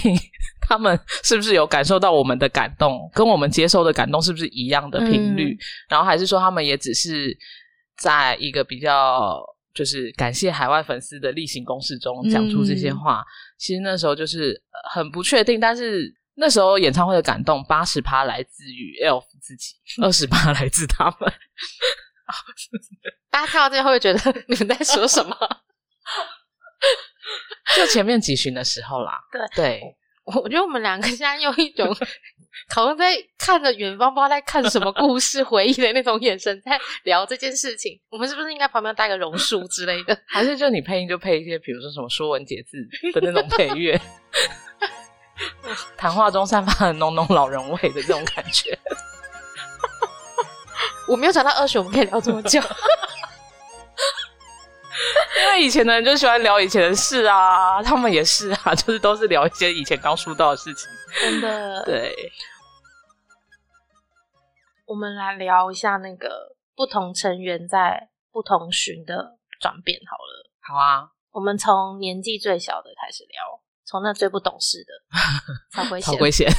他们是不是有感受到我们的感动，跟我们接受的感动是不是一样的频率，然后还是说他们也只是在一个比较。就是感谢海外粉丝的例行公事中讲出这些话，其实那时候就是很不确定，但是那时候演唱会的感动八十趴来自于 Elf 自己，二十趴来自他们。大家看到这些会不会觉得 你们在说什么？就前面几巡的时候啦，对对。我觉得我们两个现在用一种好像在看着远方，不知道在看什么故事、回忆的那种眼神在聊这件事情。我们是不是应该旁边带个榕树之类的？还是就你配音就配一些，比如说什么《说文解字》的那种配乐，谈话中散发的浓浓老人味的这种感觉？我没有想到二十，我们可以聊这么久。因为以前的人就喜欢聊以前的事啊，他们也是啊，就是都是聊一些以前刚出道的事情。真的，对。我们来聊一下那个不同成员在不同巡的转变好了。好啊，我们从年纪最小的开始聊，从那最不懂事的曹圭曹圭贤。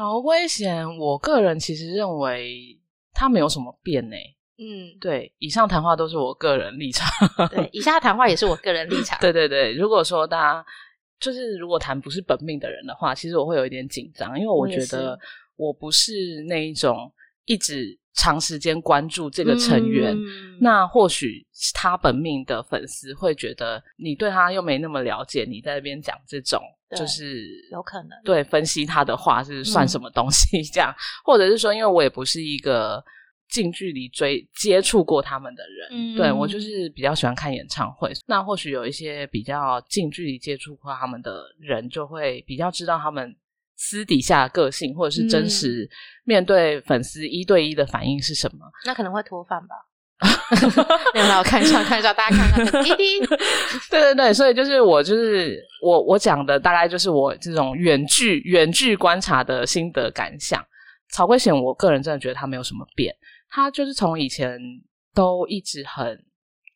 曹圭贤，我个人其实认为他没有什么变呢。嗯，对，以上谈话都是我个人立场。对，以下谈话也是我个人立场。对对对，如果说大家就是如果谈不是本命的人的话，其实我会有一点紧张，因为我觉得我不是那一种一直长时间关注这个成员。那或许他本命的粉丝会觉得你对他又没那么了解，你在那边讲这种就是有可能对分析他的话是算什么东西？这样，或者是说，因为我也不是一个。近距离追接触过他们的人，对我就是比较喜欢看演唱会。那或许有一些比较近距离接触过他们的人，就会比较知道他们私底下个性，或者是真实面对粉丝一对一的反应是什么。那可能会脱饭吧？没有，我看一下，看一下，大家看看。滴滴，对对对，所以就是我就是我我讲的大概就是我这种远距远距观察的心得感想。曹圭贤，我个人真的觉得他没有什么变。他就是从以前都一直很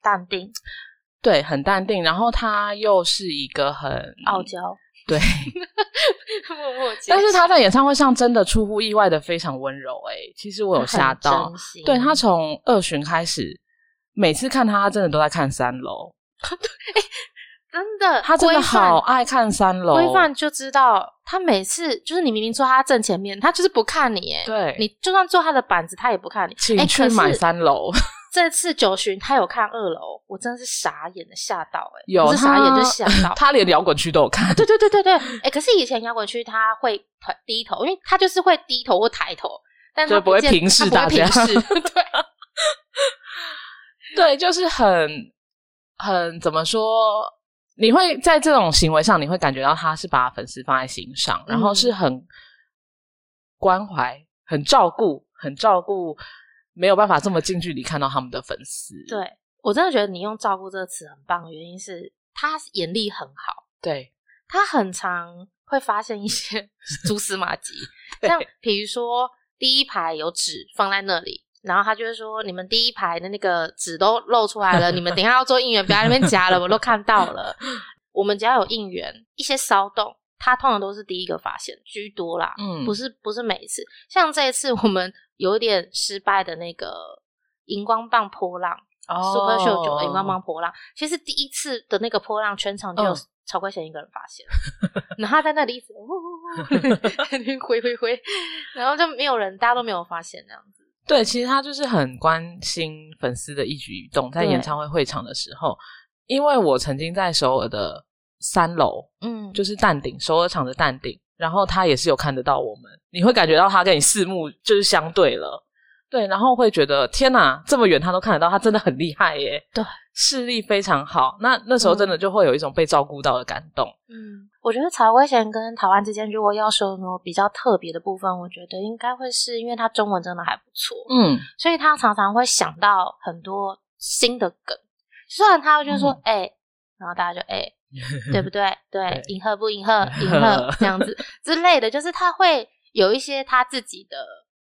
淡定，对，很淡定。然后他又是一个很傲娇，对，默默。但是他在演唱会上真的出乎意外的非常温柔。哎，其实我有吓到。对他从二巡开始，每次看他，他真的都在看三楼。对，真的，他真的好爱看三楼。规范就知道。他每次就是你明明坐他正前面，他就是不看你。哎，对，你就算坐他的板子，他也不看你。请去买三楼。这次九旬他有看二楼，我真的是傻眼的，吓到哎，有傻眼就吓到。他连摇滚区都有看。对对对对对，哎，可是以前摇滚区他会低头，因为他就是会低头或抬头，但他不会平视大家。对，对，就是很很怎么说？你会在这种行为上，你会感觉到他是把粉丝放在心上，然后是很关怀、很照顾、很照顾，没有办法这么近距离看到他们的粉丝。对我真的觉得你用“照顾”这个词很棒，原因是他眼力很好，对他很常会发现一些 蛛丝马迹，像比如说第一排有纸放在那里。然后他就会说：“你们第一排的那个纸都露出来了，你们等下要做应援，不要那边夹了，我都看到了。我们只要有应援，一些骚动，他通常都是第一个发现居多啦。嗯，不是不是每一次，像这一次我们有点失败的那个荧光棒波浪，Super Show 九荧光棒波浪，其实第一次的那个波浪全场就有曹贵贤一个人发现，然后他在那里一直 挥挥挥，然后就没有人，大家都没有发现那样子。”对，其实他就是很关心粉丝的一举一动，在演唱会会场的时候，因为我曾经在首尔的三楼，嗯，就是淡顶首尔场的淡顶，然后他也是有看得到我们，你会感觉到他跟你四目就是相对了，对，然后会觉得天哪，这么远他都看得到，他真的很厉害耶，对，视力非常好，那那时候真的就会有一种被照顾到的感动，嗯，我觉得曹威贤跟台湾之间，如果要说什么比较特别的部分，我觉得应该会是因为他中文真的还不错，嗯，所以他常常会想到很多新的梗。虽然他会就说嗯哎、然后大家就哎、对不对？对对，迎合不迎合，迎合 这样子之类的，就是他会有一些他自己的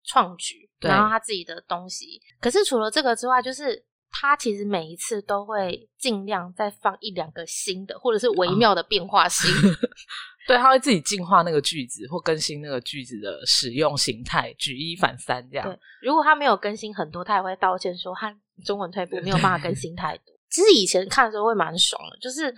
创举，然后他自己的东西。可是除了这个之外，就是他其实每一次都会尽量再放一两个新的，或者是微妙的变化性。对，他会自己进化那个句子或更新那个句子的使用形态，举一反三这样对，如果他没有更新很多，他也会道歉说他中文退步没有办法更新太多。其实以前看的时候会蛮爽的，就是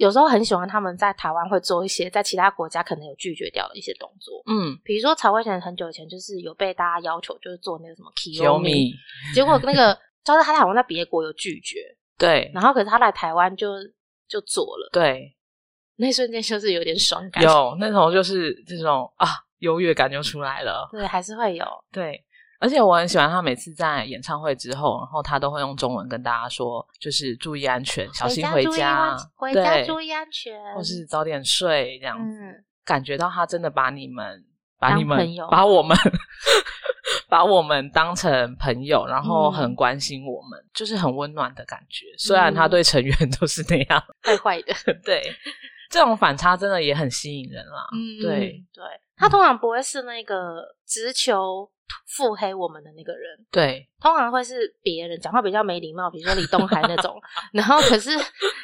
有时候很喜欢他们在台湾会做一些在其他国家可能有拒绝掉的一些动作。嗯比如说曹慧贤很久以前就是有被大家要求就是做那个什么 Kiyomi，结果那个 就是他好像在别国有拒绝，对然后可是他来台湾就就做了，对，那瞬间就是有点爽感，有那种就是这种啊优越感就出来了，对，还是会有，对。而且我很喜欢他每次在演唱会之后，然后他都会用中文跟大家说，就是注意安全，小心回家安，回家注意安全，或是早点睡这样子。嗯，感觉到他真的把你们、把你们、把我们、把我们当成朋友，然后嗯很关心我们，就是很温暖的感觉。虽然嗯他对成员 都是那样，坏坏的。对这种反差真的也很吸引人啦。嗯，对对，他通常不会是那个直球腹黑我们的那个人，对通常会是别人讲话比较没礼貌，比如说李东海那种。然后可是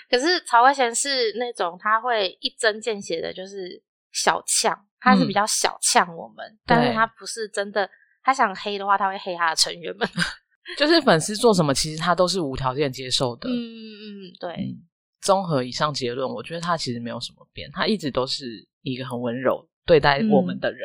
可是曹慧贤是那种他会一针见血的，就是小呛，他是比较小呛我们，但是他不是真的。他想黑的话，他会黑他的成员们。就是粉丝做什么，其实他都是无条件接受的。嗯嗯，对，嗯，综合以上结论，我觉得他其实没有什么变，他一直都是一个很温柔对待我们的人。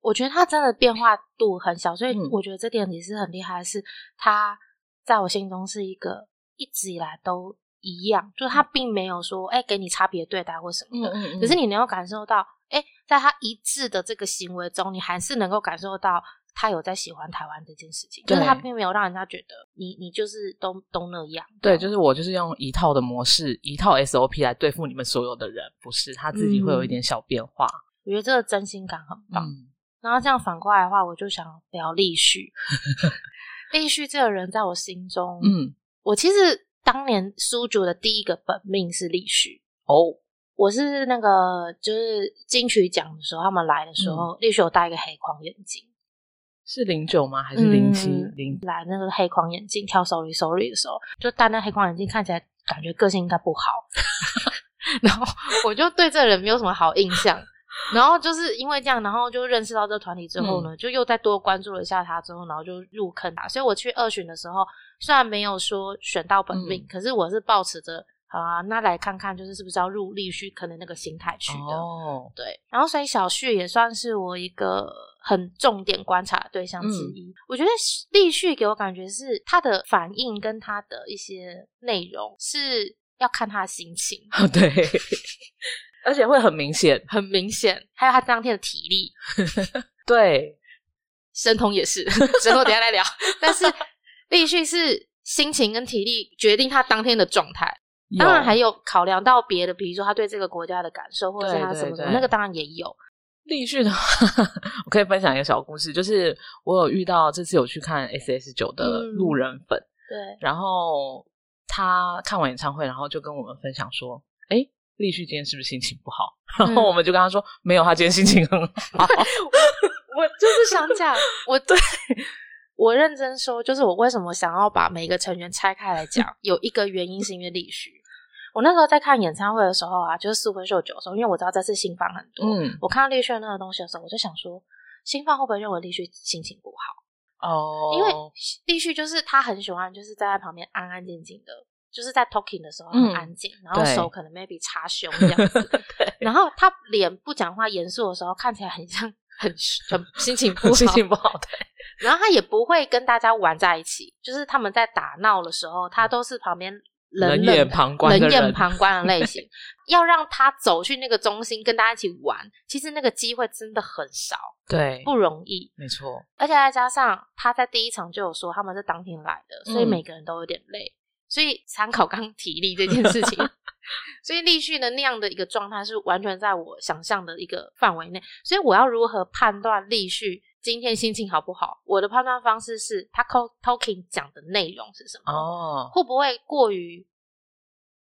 我觉得他真的变化度很小，所以嗯。我觉得这点也是很厉害的是，他在我心中是一个一直以来都一样，就是他并没有说哎、给你差别对待或什么的，嗯可是你能够感受到，哎、在他一致的这个行为中，你还是能够感受到他有在喜欢台湾这件事情，就是他并没有让人家觉得你你就是都都那样，对，就是我就是用一套的模式，一套 SOP 来对付你们所有的人，不是他自己会有一点小变化。我觉得这个真心感很棒。嗯，然后这样反过来的话，我就想聊立旭。立旭这个人在我心中，嗯，我其实当年苏九的第一个本命是立旭。哦，我是那个就是金曲奖的时候，他们来的时嗯候，立旭有戴一个黑框眼镜，是零九吗？还是零七嗯零？来那个黑框眼镜跳 Sorry Sorry 的时候，就戴那黑框眼镜，看起来感觉个性应该不好 然后我就对这个人没有什么好印象。然后就是因为这样，然后就认识到这个团体之后呢，就又再多关注了一下他之后，然后就入坑了。所以我去二巡的时候，虽然没有说选到本命，嗯。可是我是抱持着好啊，那来看看就是是不是要入立旭坑的那个心态去的。哦，对，然后所以小旭也算是我一个很重点观察的对象之嗯。一。我觉得立旭给我感觉是他的反应跟他的一些内容是要看他的心情，哦 对，而且会很明显。很明显，还有他当天的体力，对，神童也是，神童等一下再聊。但是立讯是心情跟体力决定他当天的状态，当然还有有考量到别的，比如说他对这个国家的感受，或者是他什么什么，对对那个当然也有。立讯的话，我可以分享一个小故事，就是我有遇到这次有去看 S S 九的嗯路人粉，对，然后他看完演唱会，然后就跟我们分享说：“哎，立旭今天是不是心情不好？”然后我们就跟他说：“没有，他今天心情很好。我就是想讲，我对我认真说，就是我为什么想要把每个成员拆开来讲，有一个原因是因为立旭。我那时候在看演唱会的时候啊，就是 Super Show 九的时候，因为我知道这次新放很多，嗯，我看到立旭那个东西的时候，我就想说，新放会不会认为立旭心情不好？哦，因为立旭就是他很喜欢，就是站在旁边安安静静的，就是在 talking 的时候嗯很安静，然后手可能 maybe 插胸这样子，然后他脸不讲话严肃的时候，看起来很像很很心情不好，心情不好，对，然后他也不会跟大家玩在一起，就是他们在打闹的时候，他都是旁边冷眼旁观的冷眼旁观的类型。要让他走去那个中心跟大家一起玩，其实那个机会真的很少，对，不容易。没错，而且再加上他在第一场就有说他们是当天来的，所以嗯每个人都有点累。所以参考刚刚体力这件事情，所以立旭的那样的一个状态是完全在我想象的一个范围内。所以我要如何判断立旭今天心情好不好？我的判断方式是他 talking 讲的内容是什么，哦，会不会过于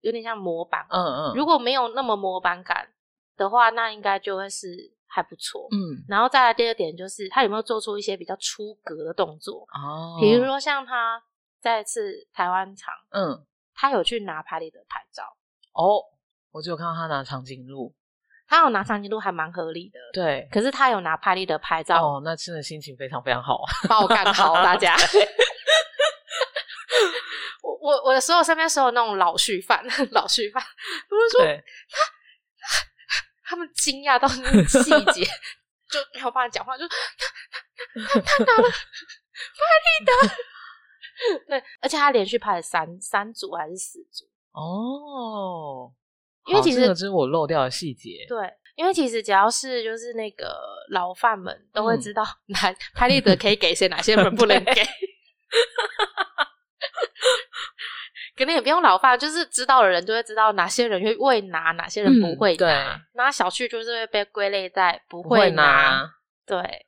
有点像模板？嗯嗯，如果没有那么模板感的话，那应该就会是还不错。嗯然后再来第二点就是他有没有做出一些比较出格的动作，哦，比如说像他在次台湾场，嗯他有去拿拍立得拍照，哦，我只有看到他拿长颈鹿，他有拿长颈鹿还蛮合理的。对，可是他有拿拍立得拍照，哦，那真的心情非常非常好，把我干好大家。我我我的所有身边所有那种老续犯，老续犯，他们说他，他们惊讶到那个细节，就没有办法讲话，就他他他他拿了拍立得，对，而且他连续拍了三三组还是四组，哦，因为其实这是我漏掉的细节，对，因为其实只要是就是那个老范们都会嗯知道。哪拍立得可以给谁，哪些人不能 给。可能也不用老范，就是知道的人就会知道哪些人会会拿，哪些人不会拿。那小旭就是会被归类在不不会会拿，对，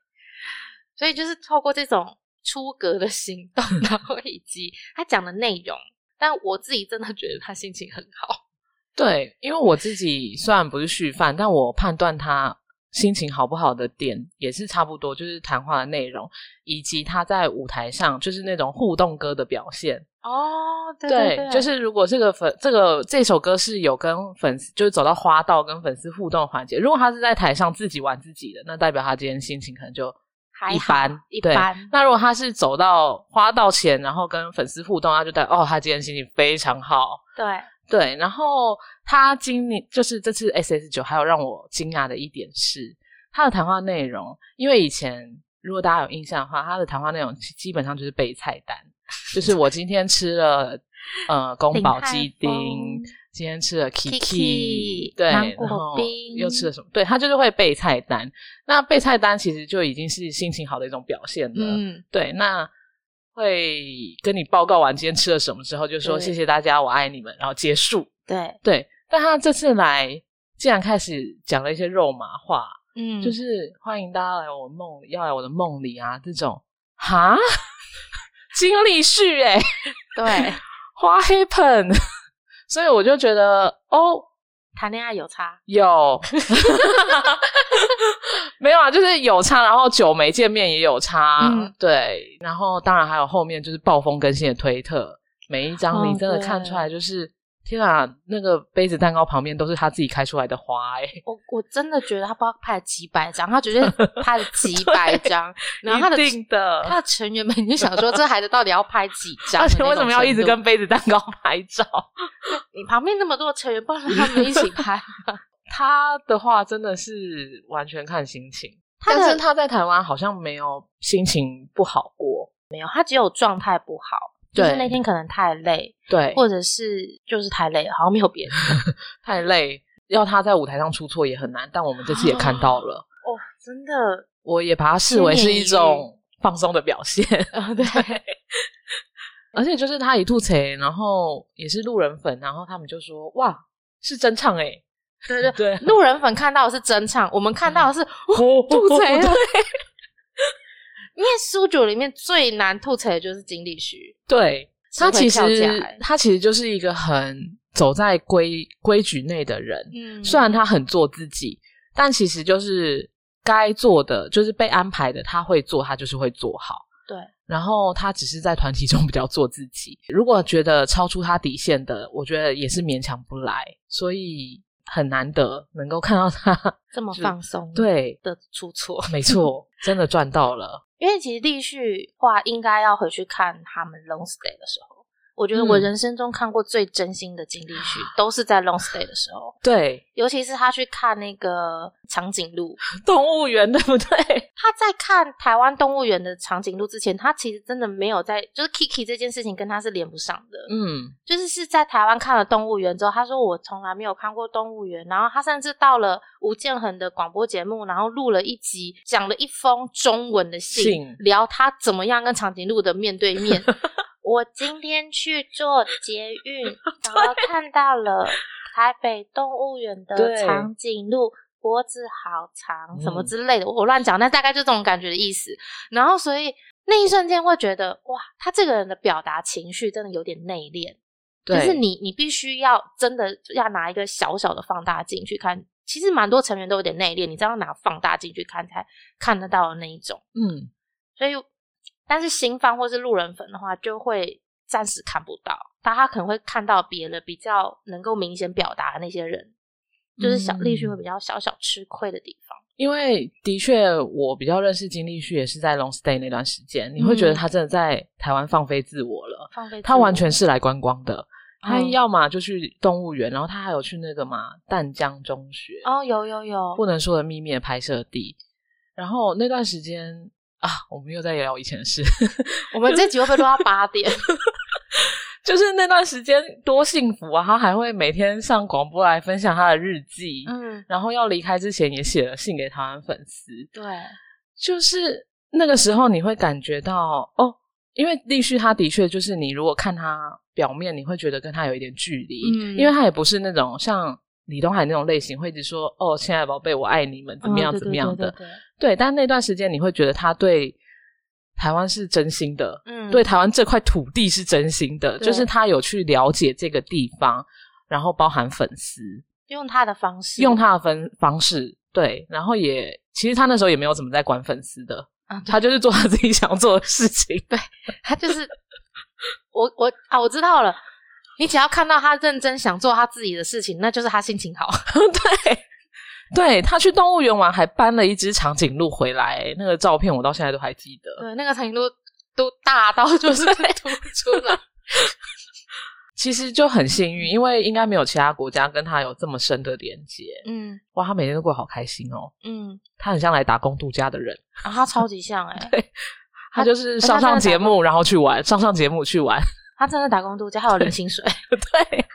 所以就是透过这种出格的行动，然后以及他讲的内容，但我自己真的觉得他心情很好。对，因为我自己虽然不是续犯，但我判断他心情好不好的点也是差不多，就是谈话的内容以及他在舞台上就是那种互动歌的表现。哦，对对，就是如果这个粉这个这首歌是有跟粉丝就是走到花道跟粉丝互动的环节，如果他是在台上自己玩自己的，那代表他今天心情可能就还一般对一般。那如果他是走到花到钱，然后跟粉丝互动，他就代表哦，他今天心情非常好。对，对，然后他今年就是这次 S S 九，还有让我惊讶的一点是他的谈话内容，因为以前如果大家有印象的话，他的谈话内容基基本上就是背菜单，就是我今天吃了呃宫保鸡丁今天吃了 Kiki，Kiki，对，然后又吃了什么？对他就是会背菜单，那背菜单其实就已经是心情好的一种表现了。嗯，对，那会跟你报告完今天吃了什么之后，就说对谢谢大家，我爱你们，然后结束。对，对，但他这次来竟然开始讲了一些肉麻话，嗯，就是欢迎大家来我梦里，要来我的梦里啊，这种哈，经历序哎对，，What happened？所以我就觉得哦，谈恋爱有差，有，没有啊，就是有差，然后久没见面也有差，嗯对，然后当然还有后面就是暴风更新的推特，每一张你哦真的看出来就是。天啊，那个杯子蛋糕旁边都是他自己开出来的花哎、我我真的觉得他不知道拍了几百张，他绝对拍了几 百张，然后他的一定的，他的成员们就想说，这孩子到底要拍几张？而且为什么要一直跟？杯子蛋糕拍照？你旁边那么多成员，不能让他们一起拍吗？他的话真的是完全看心情，但是他在台湾好像没有心情不好过，没有，他只有状态不好，就是那天可能太累，对，或者是就是太累了，好像没有别的。太累，要他在舞台上出错也很难。但我们这次也看到了，哦，真的，我也把它视为是一种放松的表现。呃，对，而且就是他一吐槽，然后也是路人粉，然后他们就说：“哇，是真唱哎、欸！”对对 对，路人粉看到的是真唱，我们看到的是哦吐槽了。对因为苏九里面最难吐槽的就是金立虚，对，他其实欸他其实就是一个很走在规规矩内的人。嗯虽然他很做自己，但其实就是该做的，就是被安排的，他会做，他就是会做好。对，然后他只是在团体中 比较做自己。如果觉得超出他底线的，我觉得也是勉强不来，所以很难得能够看到他 这么放松，对，的出错。没错，真的赚到了。因为其实立旭话应该要回去看他们 long stay 的时候，我觉得我嗯人生中看过最真心的金立旭，都是在 long stay 的时候，对，尤其是他去看那个长颈鹿，动物园对不对？他在看台湾动物园的长颈鹿之前，他其实真的没有在，就是 Kiki 这件事情跟他是连不上的。嗯，就是是在台湾看了动物园之后，他说我从来没有看过动物园，然后他甚至到了吴建衡的广播节目，然后录了一集，讲了一封中文的信，信聊他怎么样跟长颈鹿的面对面。我今天去坐捷运，然后看到了台北动物园的对长颈鹿。脖子好长，什么嗯之类的，我我乱讲，但大概就这种感觉的意思。然后，所以那一瞬间会觉得，哇，他这个人的表达情绪真的有点内敛。就，是你，你必须要真的要拿一个小小的放大镜去看。其实蛮多成员都有点内敛，你这样拿放大镜去看才看得到的那一种。嗯，所以，但是新方或是路人粉的话，就会暂时看不到，但他可能会看到别的比较能够明显表达的那些人，就是小嗯立旭会比较小小吃亏的地方。因为的确，我比较认识金立旭也是在 long stay 那段时间，你会觉得嗯他真的在台湾放飞自我了。放飞他完全是来观光的，他嗯要么就去动物园，然后他还有去那个嘛淡江中学，哦，有有有，不能说的秘密的拍摄地。然后那段时间啊，我们又在聊以前的事，我们这集会不会录到八点？就是那段时间多幸福啊！他还会每天上广播来分享他的日记，嗯，然后要离开之前也写了信给台湾粉丝。对，就是那个时候你会感觉到哦，因为立旭他的确就是你如果看他表面，你会觉得跟他有一点距离，嗯因为他也不是那种像李东海那种类型，会一直说哦，亲爱的宝贝，我爱你们，怎么样怎么样的。对对对对。对，但那段时间你会觉得他对台湾是真心的，嗯。对台湾这块土地是真心的，就是他有去了解这个地方，然后包含粉丝，用他的方式，用他的分方式，对，然后也其实他那时候也没有怎么在管粉丝的，啊，他就是做他自己想做的事情。对他就是我我啊，我知道了。你只要看到他认真想做他自己的事情，那就是他心情好。对，对他去动物园玩还搬了一只长颈鹿回来，那个照片我到现在都还记得。对，那个长颈鹿都大到就 是可以吐出来。其实就很幸运，因为应该没有其他国家跟他有这么深的连接。嗯哇，他每天都过得好开心哦，嗯，他很像来打工度假的人。啊他超级像哎、他就是上上节目，然后去玩，上上节目去玩。他真的打工度假，还有零薪水。对，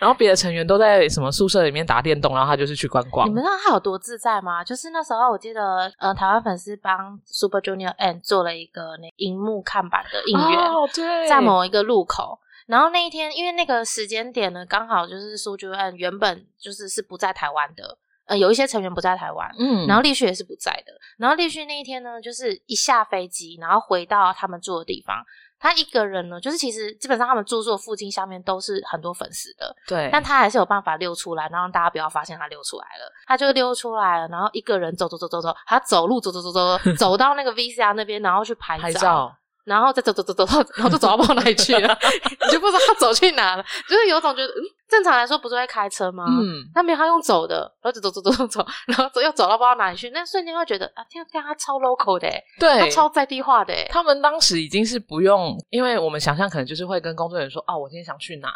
然后别的成员都在什么宿舍里面打电动，然后他就是去观光。你们知道他有多自在吗？就是那时候我记得，呃，台湾粉丝帮 Super Junior N 做了一个那荧幕看板的应援，哦，对，在某一个路口。然后那一天，因为那个时间点呢，刚好就是 Super Junior 原本就是是不在台湾的，呃，有一些成员不在台湾，嗯，然后立旭也是不在的。然后立旭那一天呢，就是一下飞机，然后回到他们住的地方，他一个人呢，就是其实基本上他们住宿附近下面都是很多粉丝的，对，但他还是有办法溜出来，然后让大家不要发现他溜出来了。他就溜出来了，然后一个人走走走走走，他走路走走走走走走到那个 VCR 那边，然后去拍拍照，然后再走走走走走，然后就走到不知道哪里去了，你就不知道他走去哪了，就是有种觉得，嗯，正常来说不是会开车吗？嗯，他没有，他用走的，然后走走走走走走，然后走又走到不知道哪里去，那瞬间会觉得啊，天啊，他超 local 的欸，对，他超在地化的欸，他们当时已经是不用，因为我们想象可能就是会跟工作人员说，哦，我今天想去哪？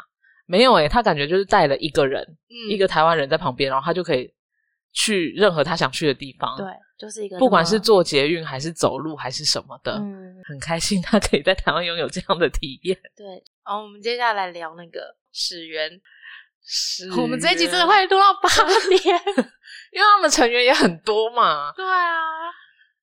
没有诶、他感觉就是带了一个人，嗯。一个台湾人在旁边，然后他就可以去任何他想去的地方。对，就是一个不管是坐捷运还是走路还是什么的，嗯，很开心他可以在台湾拥有这样的体验。对。好，我们接下来聊那个始源，是我们这一集真的，会录到八点。因为他们成员也很多嘛。对啊，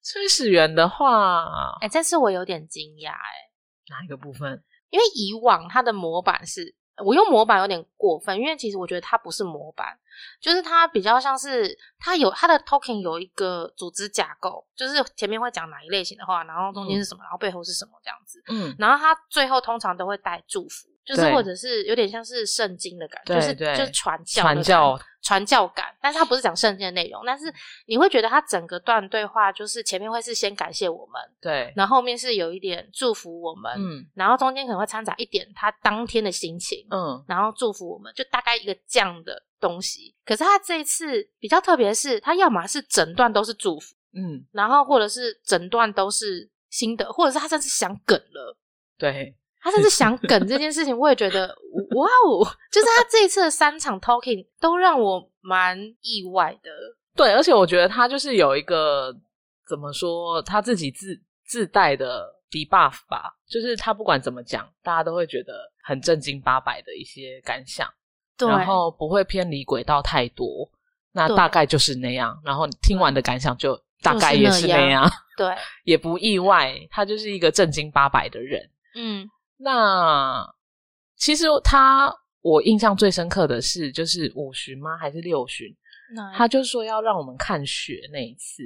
崔始源的话，哎、这次我有点惊讶哎，哪一个部分？因为以往他的模板是。我用模板有点过分，因为其实我觉得他不是模板，就是它比较像是它有它的 token 有一个组织架构，就是前面会讲哪一类型的话，然后中间是什么，然后背后是什么这样子。嗯，然后它最后通常都会带祝福，就是或者是有点像是圣经的感觉，就是就是传教传教传教感，但是它不是讲圣经的内容，但是你会觉得它整个段对话就是前面会是先感谢我们，对，然后后面是有一点祝福我们，嗯然后中间可能会掺杂一点他当天的心情，嗯，然后祝福我们，就大概一个这样的东西。可是他这一次比较特别是，他要么是整段都是祝福，嗯，然后或者是整段都是新的，或者是他甚至想梗了。对，他甚至想梗这件事情，我也觉得哇哦，就是他这一次的三场 talking 都让我蛮意外的。对，而且我觉得他就是有一个怎么说，他自己自自带的 debuff 吧，就是他不管怎么讲，大家都会觉得很正经八百的一些感想，然后不会偏离轨道太多。那大概就是那样，然后听完的感想就大概也是那样，对，也不意外，他就是一个正经八百的人。嗯，那其实他我印象最深刻的是，就是五旬吗？还是六旬？他就说要让我们看雪那一次。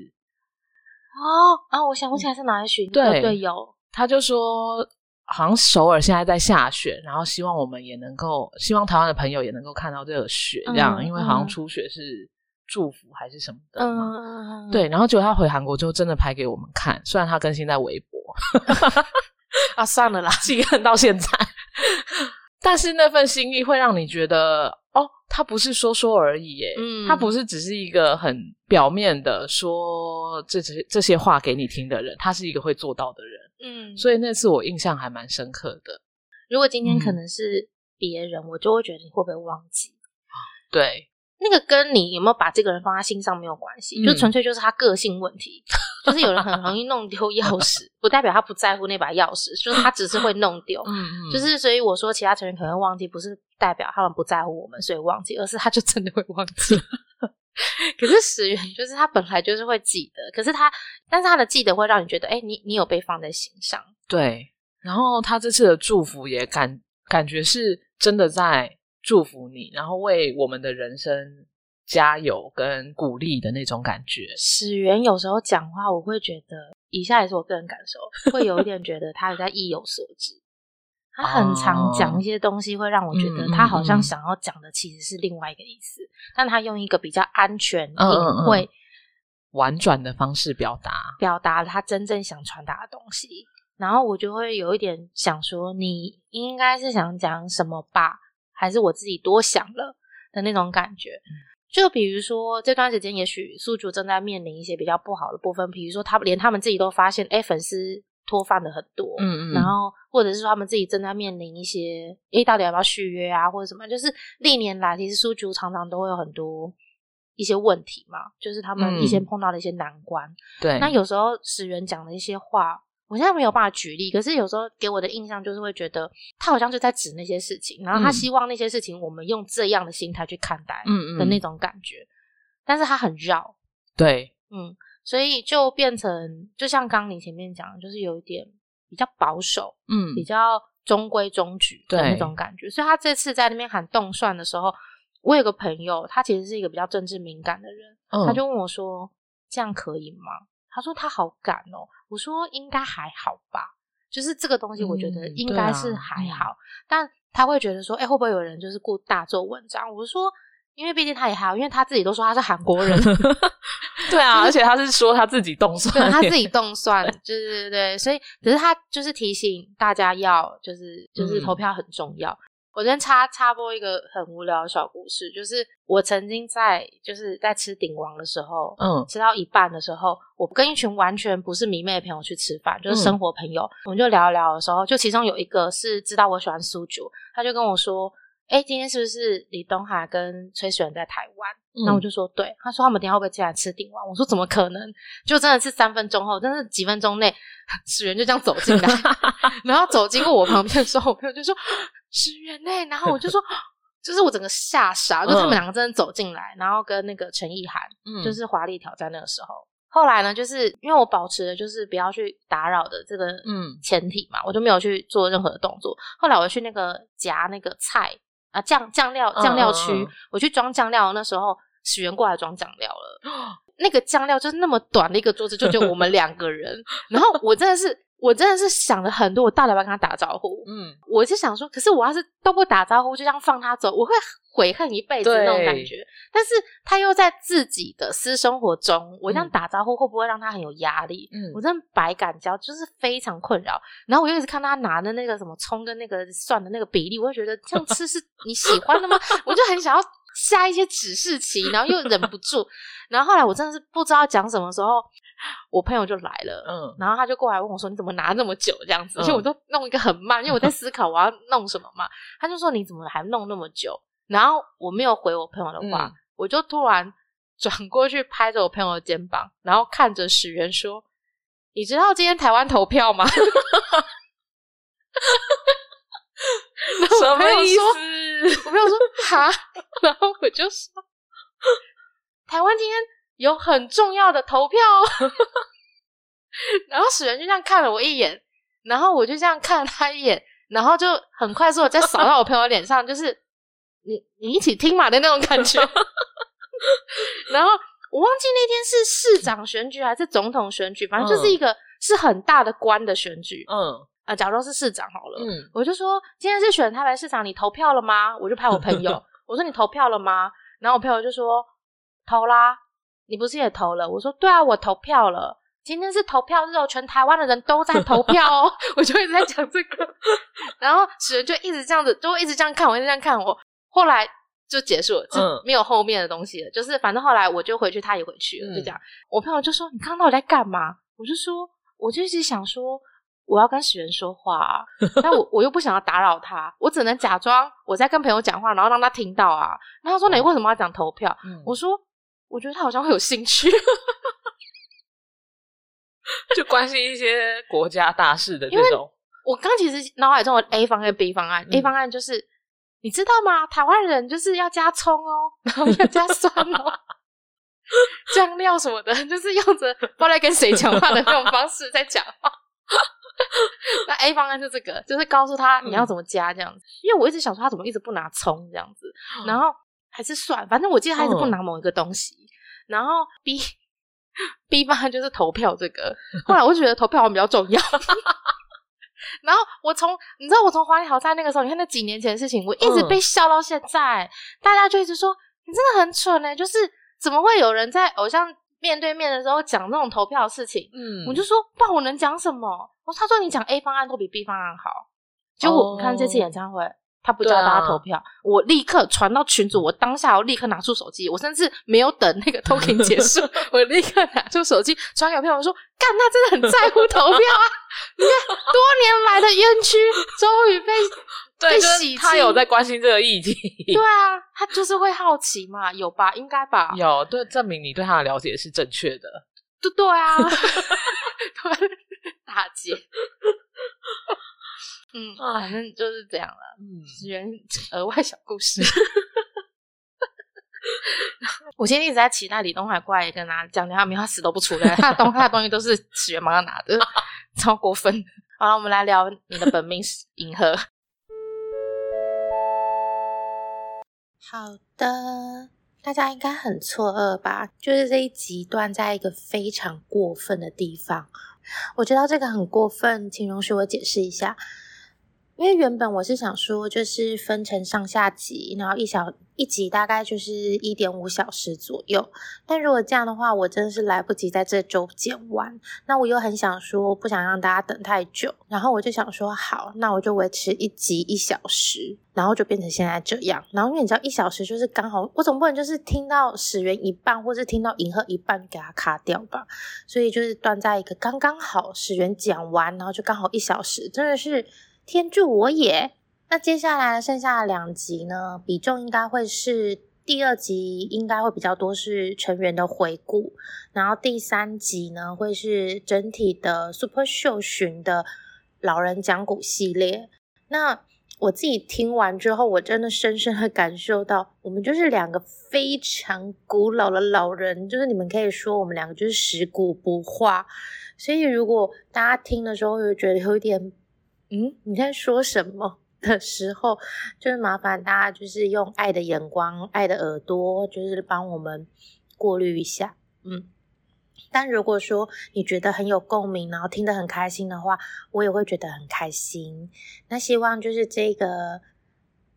哦啊，我想不起来是哪一旬。对对，有。他就说，好像首尔现在在下雪，然后希望我们也能够，希望台湾的朋友也能够看到这个雪，这样，因为好像初雪是。祝福还是什么的嘛？对，然后结果他回韩国之后真的拍给我们看，虽然他更新在微博 啊，算了啦，记恨到现在。但是那份心意会让你觉得，哦，他不是说说而已，耶，他不是只是一个很表面的说这些这些话给你听的人，他是一个会做到的人。嗯，所以那次我印象还蛮深刻的。如果今天可能是别人，我就会觉得你会不会忘记？对。那个跟你有没有把这个人放在心上没有关系，就纯粹就是他个性问题。就是有人很容易弄丢钥匙，不代表他不在乎那把钥匙，就是他只是会弄丢。嗯嗯。就是所以我说，其他成员可能会忘记，不是代表他们不在乎我们，所以忘记，而是他就真的会忘记。可是始源就是他本来就是会记得，可是他，但是他的记得会让你觉得，哎，你你有被放在心上。对。然后他这次的祝福也感感觉是真的在。祝福你，然后为我们的人生加油跟鼓励的那种感觉。史源有时候讲话，我会觉得，以下也是我个人感受，会有一点觉得他在意有所指。他很常讲一些东西，会让我觉得他好像想要讲的其实是另外一个意思，但他用一个比较安全、隐晦、婉转的方式表达，表达他真正想传达的东西。然后我就会有一点想说，你应该是想讲什么吧？还是我自己多想了的那种感觉，就比如说这段时间，也许宿主正在面临一些比较不好的部分，比如说他连他们自己都发现，哎，粉丝脱发的很多，嗯嗯，然后或者是说他们自己正在面临一些，诶，到底要不要续约啊，或者什么，就是历年来其实书局常常都会有很多一些问题嘛，就是他们一些碰到的一些难关，对，那有时候史源讲的一些话。我现在没有办法举例，可是有时候给我的印象就是会觉得他好像就在指那些事情，然后他希望那些事情我们用这样的心态去看待，嗯嗯。的那种感觉。但是他很绕，对，嗯，所以就变成就像刚你前面讲，就是有一点比较保守，嗯，比较中规中矩的那种感觉。所以他这次在那边喊动算的时候，我有个朋友，他其实是一个比较政治敏感的人，他就问我说：“这样可以吗？”他说他好赶哦，我说应该还好吧，就是这个东西我觉得应该是还好，但他会觉得说，哎，会不会有人就是过大做文章？我说，因为毕竟他也还好，因为他自己都说他是韩国人，对啊，而且他是说他自己动算，他自己动算，就是对对，所以只是他就是提醒大家要就是就是投票很重要。我今天插插播一个很无聊的小故事，就是我曾经在就是在吃鼎王的时候，嗯，吃到一半的时候，我跟一群完全不是迷妹的朋友去吃饭，就是生活朋友，我们就聊一聊的时候，就其中有一个是知道我喜欢苏九，他就跟我说，哎，今天是不是李东海跟崔始源在台湾？那我就说对，他说他们等下会不会进来吃鼎王？我说怎么可能？就真的是三分钟后，真的几分钟内，始源就这样走进来，然后走经过我旁边的时候，我朋友就说。始源呢？然后我就说，就是我整个吓傻，就他们两个真的走进来，然后跟那个陈意涵，嗯，就是华丽挑战那个时候。后来呢，就是因为我保持的就是不要去打扰的这个嗯前提嘛，我就没有去做任何的动作。后来我去那个夹那个菜啊酱酱料酱料区，我去装酱料，那时候许源过来装酱料了。那个酱料就是那么短的一个桌子，就就我们两个人，然后我真的是。我真的是想了很多，我到底要不要跟他打招呼？嗯，我就想说，可是我要是都不打招呼，就这样放他走，我会悔恨一辈子那种感觉。但是他又在自己的私生活中，我这样打招呼会不会让他很有压力？嗯，我真的百感交，就是非常困扰。然后我又一直看他拿的那个什么葱跟那个蒜的那个比例，我就觉得这样吃是 你喜欢的吗？我就很想要下一些指示棋，然后又忍不住。然后后来我真的是不知道讲什么时候。我朋友就来了，嗯然后他就过来问我说：“你怎么拿那么久这样子？”而且我都弄一个很慢，因为我在思考我要弄什么嘛。他就说：“你怎么还弄那么久？”然后我没有回我朋友的话，嗯我就突然 转过去拍着我朋友的肩膀，然后看着史源说：“你知道今天台湾投票吗？” 然后什么我朋友说意思？我朋友说哈，然后我就说台湾今天有很重要的投票哦，然后史人就这样看了我一眼，然后我就这样看了他一眼，然后就很快速的再扫到我朋友脸上，就是 你你一起听嘛的那种感觉。然后我忘记那天是市长选举还是总统选举，反正就是一个是很大的官的选举。嗯啊，假如说是市长好了，嗯我就说今天是选台北市长，你投票了吗？我就拍我朋友，我说你投票了吗？然后我朋友就说投啦，你不是也投了？我说对啊，我投票了。今天是投票日哦，全台湾的人都在投票哦。我就一直在讲这个，然后史人就一直这样子，就会一直这样看我，一直这样看我。后来就结束了，就嗯没有后面的东西了。就是反正后来我就回去，他也回去了，就嗯这样。我朋友就说：“你刚刚到底在干嘛？”我就说：“我就一直想说。”我要跟史源说话、啊，但我我又不想要打扰他，我只能假装我在跟朋友讲话，然后让他听到啊。然后他说：“你为什么要讲投票？”嗯我说：“我觉得他好像会有兴趣。就关心一些国家大事的因为这种，”我刚其实脑海中有 A 方案、B 方案、嗯 a 方案就是你知道吗？台湾人就是要加葱哦，然后要加蒜哦。酱料什么的，就是用着不知道在跟谁讲话的那种方式在讲话。那 A 方案就这个，就是告诉他你要怎么加这样子。因为我一直想说他怎么一直不拿葱这样子，然后还是算，反正我记得他一直不拿某一个东西。然后 B B 方案就是投票这个，后来我就觉得投票好像比较重要。然后我从你知道我从华丽好在那个时候，你看那几年前的事情，我一直被笑到现在，大家就一直说你真的很蠢哎、就是怎么会有人在偶像面对面的时候讲这种投票的事情？嗯我就说，不然我能讲什么？我他说你讲 A 方案都比 B 方案好。结果我看这次演唱会，他不叫大家投票，我立刻传到群组，我当下我立刻拿出手机，我甚至没有等那个 talking 结束，我立刻拿出手机传给朋友说，干，他真的很在乎投票啊！你看多年来的冤屈 终于被对，被就是洗清他有在关心这个议题，对啊，他就是会好奇嘛，有吧？应该吧？有对证明你对他的了解是正确的。对对啊，对，大姐，嗯，反正就是这样了。嗯十元额外小故事。我现在一直在期待李东海过来跟大家讲讲，他没有他死都不出来，他的东他的东西都是史源帮他拿的，超过分。好了，我们来聊你的本命银河。好的，大家应该很错愕吧？就是这一集断在一个非常过分的地方。我知道这个很过分，请容许我解释一下。因为原本我是想说，就是分成上下集，然后一小一集大概就是一点五小时左右。但如果这样的话，我真的是来不及在这周剪完。那我又很想说，不想让大家等太久，然后我就想说，好，那我就维持一集一小时，然后就变成现在这样。然后因为你知道，一小时就是刚好，我总不能就是听到始源一半，或是听到银河一半就给它卡掉吧。所以就是断在一个刚刚好，始源讲完，然后就刚好一小时，真的是。天助我也！那接下来剩下的两集呢，比重应该会是第二集应该会比较多是成员的回顾，然后第三集呢会是整体的 Super 秀巡的老人讲古系列。那我自己听完之后，我真的深深的感受到，我们就是两个非常古老的老人，就是你们可以说我们两个就是食古不化。所以如果大家听的时候会觉得有一点。嗯，你在说什么 的时候，就是麻烦大家就是用爱的眼光、爱的耳朵，就是帮我们过滤一下。嗯，但如果说你觉得很有共鸣，然后听得很开心的话，我也会觉得很开心。那希望就是这个，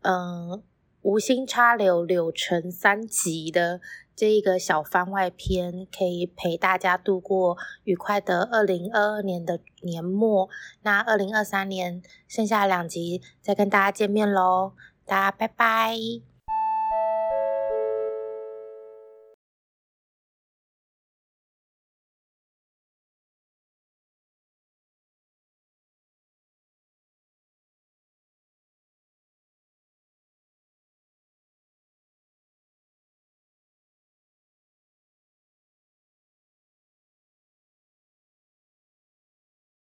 嗯，无心插柳柳成三集的。这一个小番外篇可以陪大家度过愉快的二零二二年的年末，那二零二三年剩下两集再跟大家见面喽，大家拜拜。